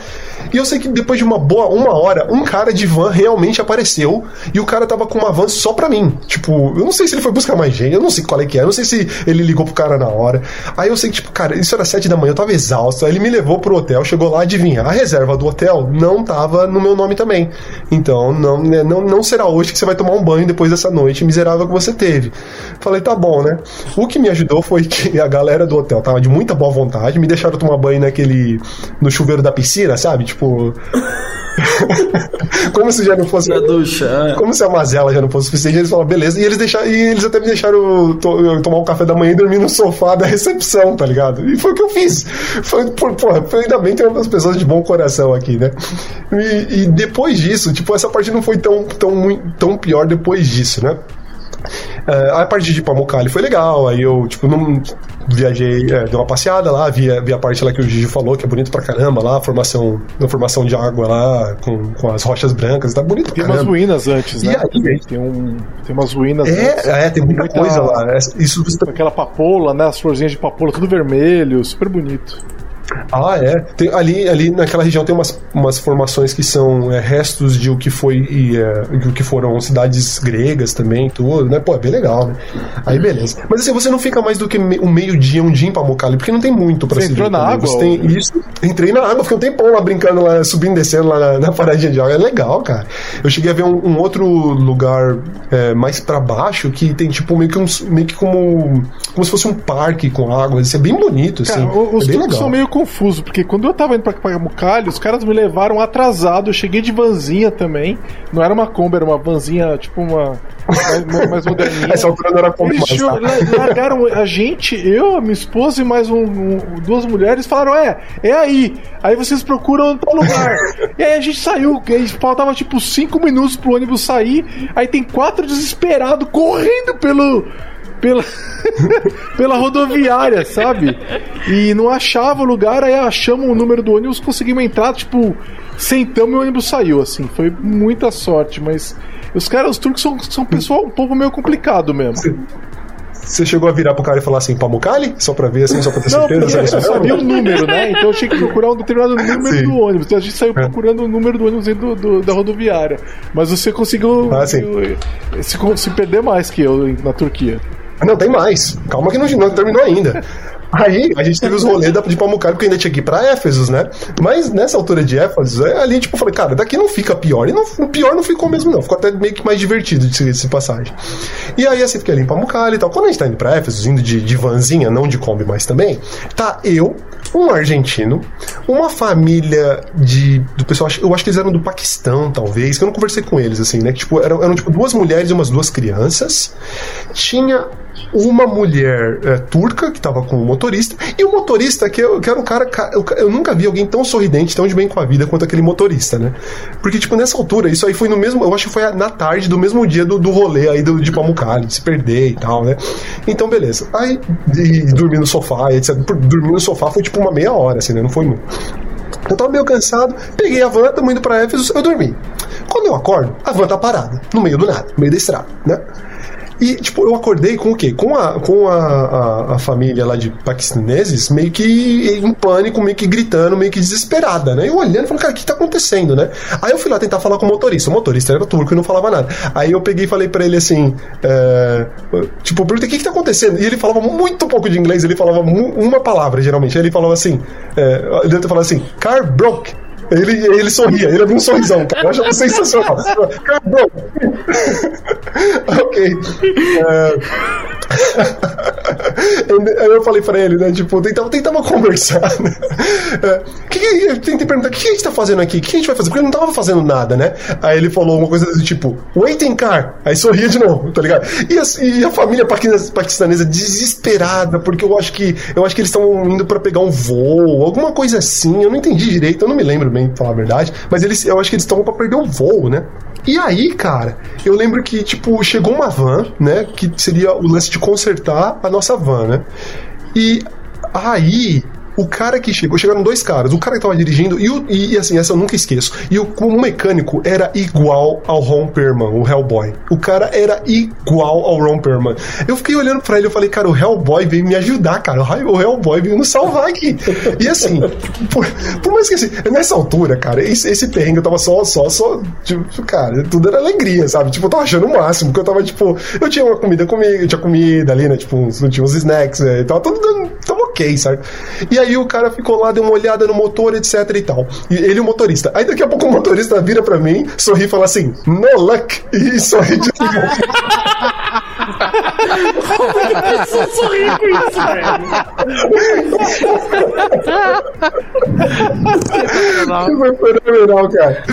E eu sei que depois de uma boa uma hora, um cara de van realmente apareceu e o cara tava com uma van só pra mim. Tipo, eu não sei se ele foi buscar mais gente, eu não sei qual é que é, eu não sei se ele ligou pro cara na hora. Aí eu sei que, tipo, cara, isso era sete da manhã, eu tava exausto. Aí ele me levou pro hotel, chegou lá, adivinha, a reserva do hotel não tava no meu nome também. Então, não, né, não, não será hoje que você vai tomar um banho depois dessa noite miserável que você teve. Falei, tá bom, né? O que me ajudou foi que a galera do hotel tava de muita boa vontade, me deixaram tomar banho naquele. no chuveiro da piscina, sabe? Tipo. como se já não fosse. Na ducha. é. Como se a mazela já não fosse suficiente, eles falaram, beleza. E eles deixaram, e eles até me deixaram to- tomar um café da manhã e dormir no sofá da recepção, tá ligado? E foi o que eu fiz. Foi, por, porra, ainda bem que tem umas pessoas de bom coração aqui, né? E, e depois disso, tipo, essa parte não foi tão, tão, tão pior depois disso, né? É, a parte de Pamukkale foi legal, aí eu, tipo, não viajei, é, dei uma passeada lá, vi, a- vi a parte lá que o Gigi falou, que é bonito pra caramba lá, a formação, a formação de água lá, com, com as rochas brancas, tá bonito Tem umas ruínas antes, E né? aí? Tem, um, tem umas ruínas antes. É, é, tem muita coisa lá. É, Isso você tá- Aquela papoula, né? As florzinhas de papoula, tudo vermelho, super bonito. Ah, é. Tem, ali, ali naquela região tem umas, umas formações que são é, restos de o que foi e, é, o que foram cidades gregas também, tudo, né? Pô, é bem legal, né? Aí beleza. Mas assim, você não fica mais do que me- um meio-dia, um dia em Pamukkale, porque não tem muito pra Você se entrou na também. água, Você tem ou- isso. Entrei na água, fiquei um tempão lá brincando, lá, subindo e descendo lá na, na paradinha de água. É legal, cara. Eu cheguei a ver um, um outro lugar é, mais pra baixo que tem tipo meio que um, meio que como como se fosse um parque com água. Isso é bem bonito, Cara, assim. o- os é bem legal. são meio confusos, porque quando eu tava indo pra Pamukkale, os caras me levaram atrasado, eu cheguei de vanzinha também, não era uma Kombi, era uma vanzinha, tipo uma mais, mais moderninha. Essa altura não era Eles mais, tá? la- largaram a gente, eu, minha esposa e mais um- um- duas mulheres, falaram: é, é aí. Aí vocês procuram tal lugar. e aí a gente saiu, e aí faltava tipo cinco minutos pro ônibus sair. Aí tem quatro desesperados correndo pelo. Pela, pela rodoviária, sabe? E não achava o lugar, aí achamos o número do ônibus, conseguimos entrar, tipo, sentamos e o ônibus saiu, assim. Foi muita sorte, mas os caras, os turcos são, são pessoal um pouco meio complicado mesmo. Você chegou a virar pro cara e falar assim, Pamukkale? Só pra ver, assim, só pra ter Não, certeza? era eu sabia o número, né? Então eu tinha que procurar um determinado número Sim. do ônibus. Então a gente saiu procurando o número do ônibus do, do- da rodoviária. Mas você conseguiu Ah, eh, se, se perder mais que eu na Turquia. Não, tem mais. Calma que não, não terminou ainda. Aí a gente teve os rolês de Pamukkale, porque ainda tinha que ir pra Éfesos, né? Mas nessa altura de Éfesos, é, ali, tipo, eu falei, cara, daqui não fica pior. E não, o pior não ficou mesmo, não. Ficou até meio que mais divertido de essa passagem. E aí, assim, fiquei ali em Pamukkale e tal. Quando a gente tá indo pra Éfesos, indo de, de vanzinha, não de Kombi mais também, tá eu, um argentino, uma família de. do pessoal, eu acho que eles eram do Paquistão, talvez, que eu não conversei com eles, assim, né? Que, tipo, eram, eram tipo duas mulheres e umas duas crianças. Tinha uma mulher é, turca que tava com o motorista, e o motorista, que, eu, que era um cara. ca- Eu, eu nunca vi alguém tão sorridente, tão de bem com a vida quanto aquele motorista, né? Porque, tipo, nessa altura, isso aí foi no mesmo. Eu acho que foi na tarde do mesmo dia do, do rolê aí do, de Pamukkale, de se perder e tal, né? Então, beleza. Aí, e, dormir no sofá, etc. Dormir no sofá foi tipo uma meia hora, assim, né? Não foi muito. Eu tava meio cansado, peguei a van, tamo indo pra Éfeso, eu dormi. Quando eu acordo, a van tá parada, no meio do nada, no meio da estrada, né? E, tipo, eu acordei com o quê? Com a, com a, a, a família lá de paquistaneses meio que em pânico, meio que gritando, meio que desesperada, né? Eu olhando e cara, o que tá acontecendo, né? Aí eu fui lá tentar falar com o motorista. O motorista era turco e não falava nada. Aí eu peguei e falei pra ele assim, é, tipo, perguntei o que que tá acontecendo? E ele falava muito pouco de inglês, ele falava uma palavra, geralmente. Aí ele falava assim, é, ele falado assim, car broke. Ele, ele sorria, ele abriu um sorrisão, cara. Eu achava sensacional. Car broke. ok. É, Aí eu falei pra ele, né? Tipo, tentava, tentava conversar, né? É, que eu tentei perguntar, o que a gente tá fazendo aqui? O que a gente vai fazer? Porque ele não tava fazendo nada, né? Aí ele falou uma coisa do tipo, waiting car. Aí sorria de novo, tá ligado? E a, e a família paquis- paquistanesa desesperada, porque eu acho que eu acho que eles estão indo pra pegar um voo, alguma coisa assim. Eu não entendi direito, eu não me lembro bem, pra falar a verdade. Mas eles, eu acho que eles estão pra perder o voo, né? E aí, cara, eu lembro que, tipo, chegou uma van, né? Que seria o lance de consertar a nossa van, né? E aí. O cara que chegou, chegaram dois caras, o cara que tava dirigindo, e, o, e, assim, essa eu nunca esqueço. E o, o mecânico era igual ao Ron Perlman, o Hellboy. O cara era igual ao Ron Perlman. Eu fiquei olhando pra ele e falei, cara, o Hellboy veio me ajudar, cara. O Hellboy veio nos salvar aqui. E assim, por, por mais que assim, nessa altura, cara, esse, esse perrengue eu tava só, só, só, tipo, cara, tudo era alegria, sabe? Tipo, eu tava achando o máximo, porque eu tava, tipo, eu tinha uma comida comigo, eu tinha comida ali, né? Tipo, uns- tinha uns snacks, né? Tava tudo dando, tava ok, sabe? E aí o cara ficou lá, deu uma olhada no motor, etc e tal. E ele, o motorista. Aí daqui a pouco o motorista vira pra mim, sorri e fala assim, no luck, e sorri de novo. Só sorrir com isso, velho. Foi fenomenal, cara.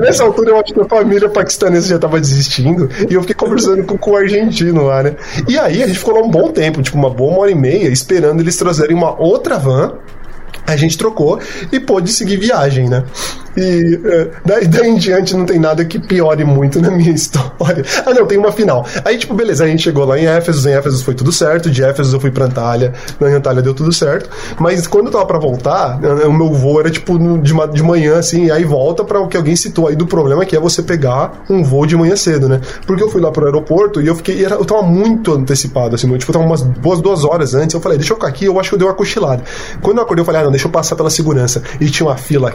Nessa altura, eu acho que a família paquistanesa já tava desistindo. E eu fiquei conversando com, com o argentino lá, né? E aí a gente ficou lá um bom tempo, tipo uma boa uma hora e meia, esperando eles trazerem uma outra van. A gente trocou e pôde seguir viagem, né? E é, daí, daí em diante não tem nada que piore muito na minha história. Ah, não, tem uma final. Aí, tipo, beleza, a gente chegou lá em Éfeso, em Éfeso foi tudo certo, de Éfeso eu fui pra Antália, na Antália deu tudo certo. Mas quando eu tava pra voltar, eh, o meu voo era tipo de, de manhã, assim, e aí volta pra o que alguém citou aí do problema que é você pegar um voo de manhã cedo, né? Porque eu fui lá pro aeroporto e eu fiquei, eu tava muito antecipado, assim, tipo, eu tava umas boas duas horas antes. Eu falei, deixa eu ficar aqui, eu acho que eu dei uma cochilada. Quando eu acordei, eu falei, ah, não, deixa eu passar pela segurança. E tinha uma fila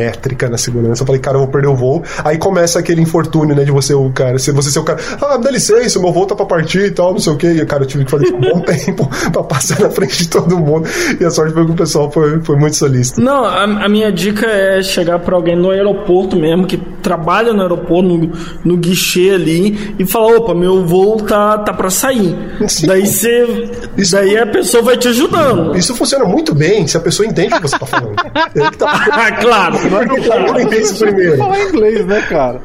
quilométrica na segurança. Eu falei, cara, eu vou perder o voo. Aí começa aquele infortúnio, né, de você, o cara, se você ser o cara, ah, dá licença, meu voo tá pra partir e tal, não sei o quê. E, cara, eu tive que fazer um bom tempo pra passar na frente de todo mundo. E a sorte foi que o pessoal foi, foi muito solícito. Não, a, a minha dica é chegar pra alguém no aeroporto mesmo, que trabalha no aeroporto, no, no guichê ali, e falar, opa, meu voo tá, tá pra sair. Sim. Daí você. Isso- Daí a pessoa vai te ajudando. Isso funciona muito bem se a pessoa entende o que você tá falando. Que tá Ah, claro. Eu entendi isso primeiro. Falar inglês, né, cara?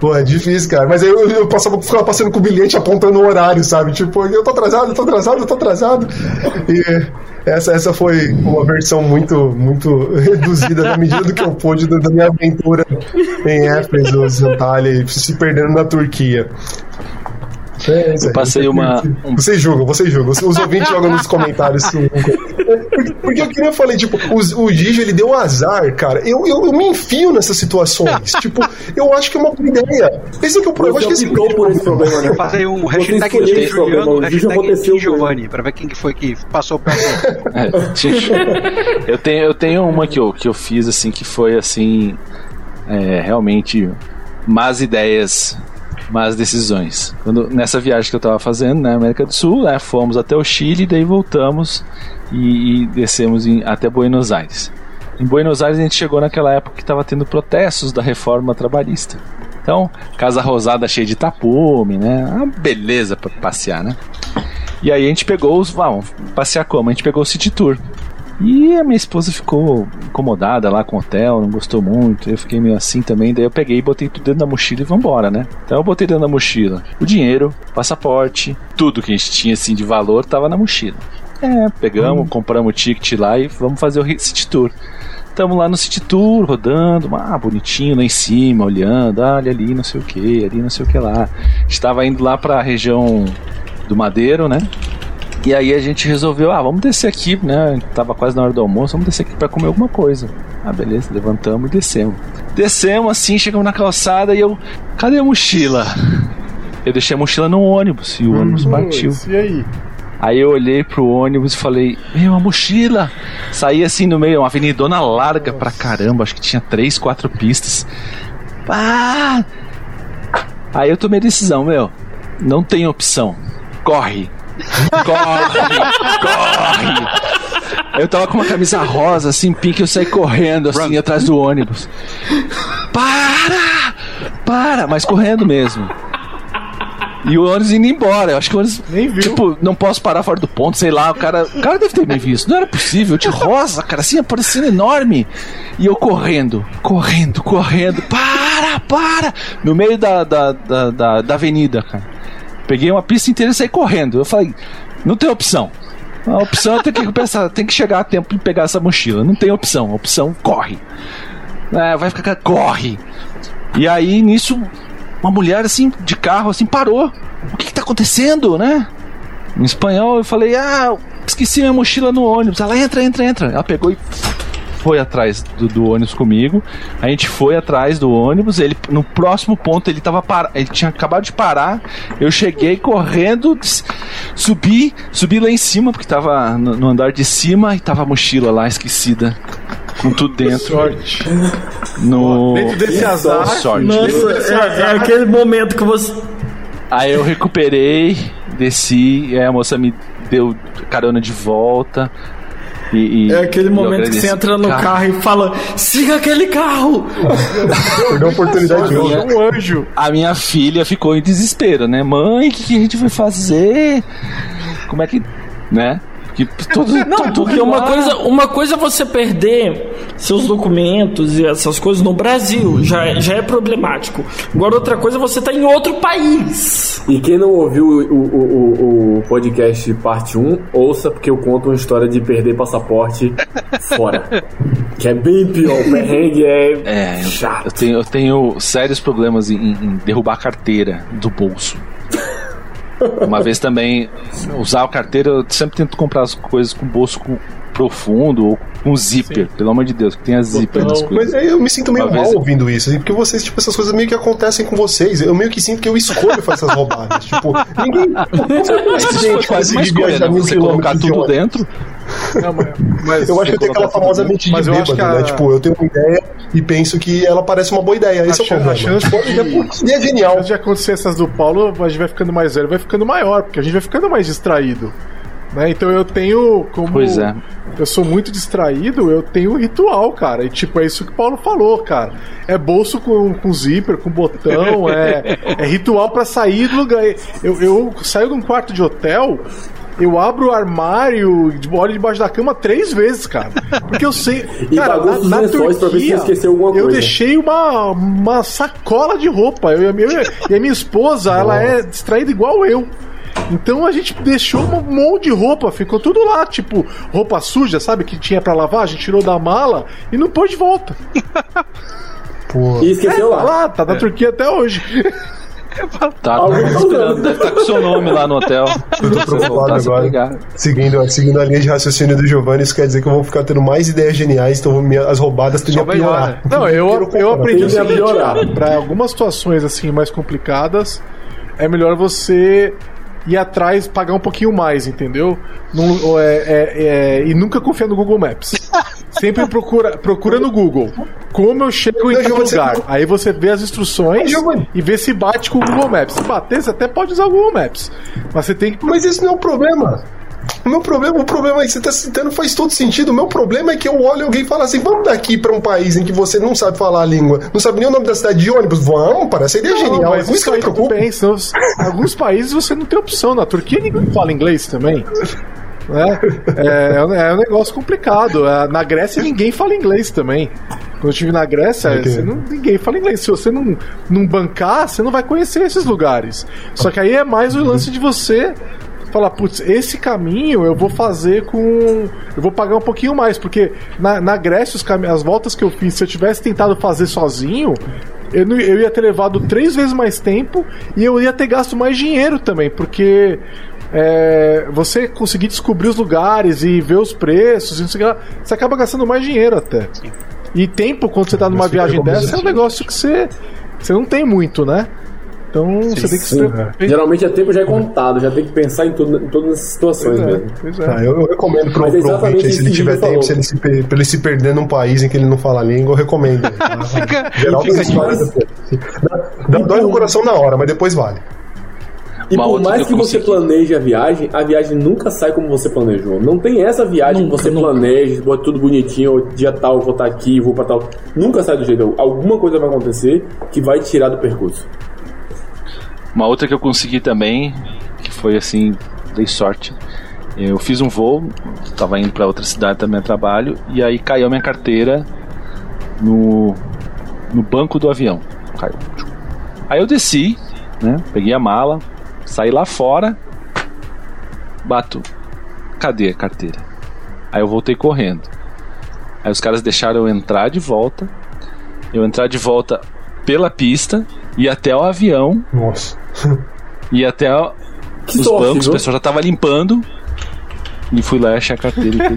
Pô, é difícil, cara. Mas eu, eu passava, ficava passando com o bilhete apontando o horário, sabe? Tipo, eu tô atrasado, eu tô atrasado, eu tô atrasado. E essa, essa foi uma versão muito, muito reduzida na medida do que eu pude da, minha aventura em Éfeso, Antália se perdendo na Turquia. É, aí. passei uma- um- Vocês julgam, vocês julgam. Os, os ouvintes jogam nos comentários. se- Porque, porque eu queria falar, tipo, o, o Gigi, ele deu azar, cara. Eu, eu, eu me enfio nessas situações. tipo, eu acho que é uma boa ideia. Esse é que é o problema. Eu acho que esse por esse problema, né? Fazer um Você hashtag de problema, Juliano, o Gigi hashtag. Giovanni, pra ver quem que foi que passou perto. É, eu, tenho, eu tenho uma que eu, que eu fiz assim que foi assim é, realmente más ideias más decisões. Quando, nessa viagem que eu tava fazendo na América do Sul, né, fomos até o Chile, daí voltamos e, e descemos em, até Buenos Aires. Em Buenos Aires a gente chegou naquela época que estava tendo protestos da reforma trabalhista. Então, casa rosada cheia de tapume, né? Uma beleza para passear, né? E aí a gente pegou os. Vamos, passear como? A gente pegou o City Tour. E a minha esposa ficou incomodada lá com o hotel, não gostou muito. Eu fiquei meio assim também. Daí eu peguei e botei tudo dentro da mochila e vambora, né? Então eu botei dentro da mochila o dinheiro, passaporte, tudo que a gente tinha assim de valor tava na mochila. É, pegamos, hum. compramos o ticket lá e vamos fazer o City Tour. Estamos lá no City Tour, rodando, ah, bonitinho lá em cima, olhando, ah, olha ali, não sei o que, ali não sei o que lá. Estava indo lá para a região do Madeiro, né? E aí a gente resolveu, ah, vamos descer aqui, né? Tava quase na hora do almoço, vamos descer aqui para comer alguma coisa. Ah, beleza, levantamos e descemos. Descemos assim, chegamos na calçada e eu, cadê a mochila? Eu deixei a mochila no ônibus e o ônibus hum, partiu. E aí? Aí eu olhei pro ônibus e falei, meu, a mochila! Saí assim no meio, uma avenidona larga pra caramba, acho que tinha três, quatro pistas. Ah! Aí eu tomei a decisão, meu, não tem opção. Corre! Corre! corre! Eu tava com uma camisa rosa, assim, pink, eu saí correndo, assim, Run. atrás do ônibus. Para! Para! Mas correndo mesmo. E o ônibus indo embora. Eu acho que o ônibus. Nem viu. Tipo, não posso parar fora do ponto, sei lá. O cara, o cara deve ter me visto. Não era possível. De rosa, cara, assim, aparecendo enorme. E eu correndo, correndo, correndo. Para, para! No meio da, da, da, da, da avenida, cara. Peguei uma pista inteira e saí correndo. Eu falei, não tem opção. A opção é ter que pensar, tem que chegar a tempo de pegar essa mochila. Não tem opção. A opção, corre. É, vai ficar. Corre! E aí, nisso, uma mulher assim, de carro, assim, parou. O que, que tá acontecendo, né? Em espanhol eu falei, ah, esqueci minha mochila no ônibus. Ela entra, entra, entra. Ela pegou e foi atrás do, do, ônibus comigo. A gente foi atrás do ônibus. Ele no próximo ponto ele tava par... ele tinha acabado de parar. Eu cheguei correndo, subi, subi lá em cima porque tava no, no andar de cima e tava a mochila lá esquecida com tudo dentro. Sorte. No... Dentro desse azar. Sorte. Nossa, é, é, aquele momento que você. Aí eu recuperei, desci, e aí a moça me deu carona de volta. E, e, é aquele momento que você entra no carro. carro. e fala: siga aquele carro! Perdeu a oportunidade de um anjo. A minha filha ficou em desespero, né? Mãe, o que, que a gente vai fazer? Como é que. Né? Que tudo, não, tudo porque uma coisa, uma coisa é você perder seus documentos e essas coisas no Brasil, já, já é problemático. Agora outra coisa é você estar tá em outro país. E quem não ouviu o, o, o, o, podcast parte 1, ouça porque eu conto uma história de perder passaporte fora. Que é bem pior, o perrengue é, é chato. Eu tenho, eu tenho sérios problemas em, em derrubar a carteira do bolso. Uma vez também, usar a carteira, eu sempre tento comprar as coisas com bolso profundo ou com zíper, Sim. pelo amor de Deus, que tem a zíper nas coisas. Mas aí eu me sinto meio Uma mal vez... ouvindo isso, porque vocês, tipo, essas coisas meio que acontecem com vocês. Eu meio que sinto que eu escolho fazer essas roubadas. tipo, ninguém. Mas gente faz uma escolha, né? Você colocar tudo dentro. Não, mas, mas eu acho que eu tenho aquela famosa mente de bêbado, né? a... né? Tipo, eu tenho uma ideia e penso que ela parece uma boa ideia. Esse a é o problema. A chance tipo, de, é genial. A chance de acontecer essas do Paulo, a gente vai ficando mais velho, vai ficando maior, porque a gente vai ficando mais distraído. Né? Então eu tenho como. Pois é. Eu sou muito distraído, eu tenho um ritual, cara. E tipo, é isso que o Paulo falou, cara. É bolso com, com zíper, com botão, é, é ritual para sair do lugar. Eu, eu saio de um quarto de hotel, eu abro o armário, olho debaixo da cama três vezes, cara. Porque eu sei. cara, na, na Turquia, eu deixei uma, uma sacola de roupa. Eu, eu, eu, e a minha esposa, Nossa. ela é distraída igual eu. Então a gente deixou um monte de roupa, ficou tudo lá, tipo, roupa suja, sabe, que tinha para lavar, a gente tirou da mala e não pôs de volta. Pô. E esqueceu é, lá. Tá lá, tá na é. Turquia até hoje. Tá, tá esperando, deve estar tá com seu nome lá no hotel. Eu tô preocupado agora. Seguindo, seguindo a linha de raciocínio do Giovanni, isso quer dizer que eu vou ficar tendo mais ideias geniais, então as roubadas tendem a piorar. Não, eu, eu aprendi a piorar. Pra algumas situações assim mais complicadas, é melhor você ir atrás, pagar um pouquinho mais, entendeu? Não, é, é, é, e nunca confiar no Google Maps. Sempre procura, procura no Google. Como eu chego em tal lugar? você- Aí você vê as instruções e vê se bate com o Google Maps. Se bater, você até pode usar o Google Maps. Mas você tem que. Mas esse não é o problema. O meu problema, o problema é que você está citando faz todo sentido. O meu problema é que eu olho alguém e falo assim: vamos daqui para um país em que você não sabe falar a língua, não sabe nem o nome da cidade de ônibus. Vamos, parece ideia Não, genial. mas Por isso que me bem, alguns países você não tem opção. Na Turquia ninguém fala inglês também. Né? É, é um- é um negócio complicado. É, Na Grécia ninguém fala inglês também. Quando eu estive na Grécia, Ok. você não- ninguém fala inglês. Se você não, não bancar, você não vai conhecer esses lugares. Só que aí é mais o lance de você falar, putz, esse caminho eu vou fazer com. Eu vou pagar um pouquinho mais, porque na, na Grécia, os cami- as voltas que eu fiz, se eu tivesse tentado fazer sozinho, eu, não- eu ia ter levado três vezes mais tempo e eu ia ter gasto mais dinheiro também, porque. é, você conseguir descobrir os lugares e ver os preços, e não sei o que lá, você acaba gastando mais dinheiro até. E tempo, quando você tá numa viagem dessa, é um negócio que você, você não tem muito, né? Então você tem que se sim, preocupar. Geralmente é tempo já é contado, já tem que pensar em, tudo, em todas as situações Pois é, mesmo. pois é. Ah, eu, eu recomendo pro, é pro exatamente ouvinte, aí, se ele tiver tempo, se ele se, pra ele se perder num país em que ele não fala a língua, eu recomendo. Fica, Geral fica. Dá, dá dói no coração na hora, mas depois vale. E Uma por mais que você planeje a viagem, a viagem nunca sai como você planejou. Não tem essa viagem Nunca, que você nunca. planeja, bota tudo bonitinho, dia tal, vou estar aqui, vou pra tal. Nunca sai do jeito. Alguma coisa vai acontecer que vai te tirar do percurso. Uma outra que eu consegui também, que foi assim, dei sorte. Eu fiz um voo, tava indo para outra cidade também a trabalho, e aí caiu minha carteira no, no banco do avião. Caiu. Aí eu desci, né? Peguei a mala, saí lá fora, bato. Cadê a carteira? Aí eu voltei correndo. Aí os caras deixaram eu entrar de volta. Eu entrar de volta pela pista e até o avião Nossa. e até o- Que os sorte, bancos, o viu? pessoal já tava limpando. E fui lá achar a carteira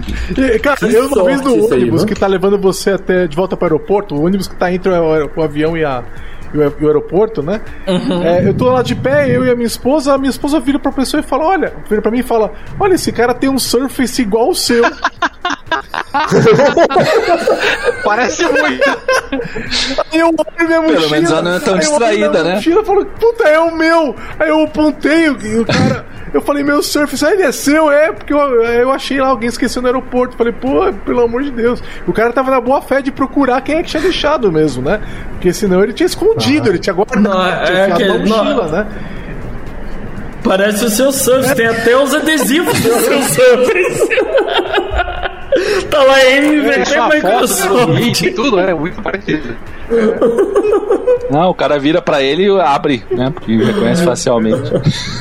e cara, Que eu uma vez no aí, ônibus viu? que tá levando você até de volta para o aeroporto, o ônibus que tá entre o, aer- o avião e, a, e, o, e o aeroporto, né? É, eu tô lá de pé, eu e a minha esposa, a minha esposa vira pra pessoa e fala: Olha, vira pra mim e fala: Olha, esse cara tem um Surface igual o seu. Parece muito. Aí eu olho minha mochila. menos ela não é tão eu distraída, né? mochila e falo, puta, é o meu. Aí eu apontei e o cara. Eu falei, meu Surface, aí ele é seu? É, porque eu, eu achei lá, alguém esqueceu no aeroporto. Falei, pô, pelo amor de Deus. O cara tava na boa fé de procurar quem é que tinha deixado mesmo, né? Porque senão ele tinha escondido, ele tinha guardado, Não, tinha é que- na mochila, não. né? Parece o seu surf, tem até os adesivos do seu surf. Tá lá foto do Microsoft. e tudo, é muito parecido. Não, o cara vira pra ele e abre, né? Porque reconhece facialmente.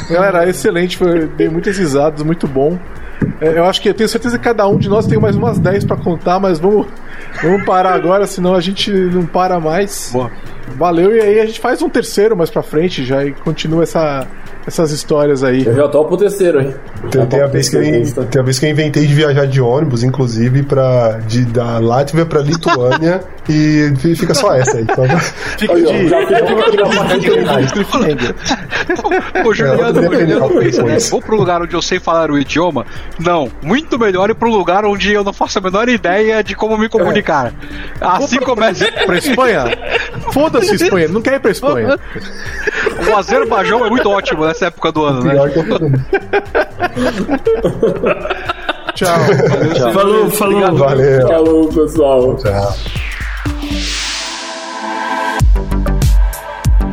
Galera, excelente, foi, dei muitas risadas, muito bom. É, eu acho que eu tenho certeza que cada um de nós tem mais umas 10 pra contar, mas vamos, vamos parar agora, senão a gente não para mais. Boa. Valeu, e aí a gente faz um terceiro mais pra frente já e continua essa, essas histórias aí. Eu já topo pro terceiro, hein? Tem, tem a vez que eu, tem a vez que eu inventei de viajar de ônibus, inclusive, pra, de, da Látvia pra Lituânia, e fi- fica só essa aí. Então, Fica Aí, ó, de. já fica de. Ô, Juliano, É, Juliano. Vou pro lugar onde eu sei falar o idioma? Não, muito melhor ir pro lugar onde eu não faço a menor ideia de como me comunicar. Assim começa. Pra Espanha? Foda-se, Espanha, não quer ir pra Espanha. O Azerbaijão é muito ótimo nessa época do ano, né? pior que eu Tchau. Falou, falou. Valeu. Falou, pessoal. Tchau.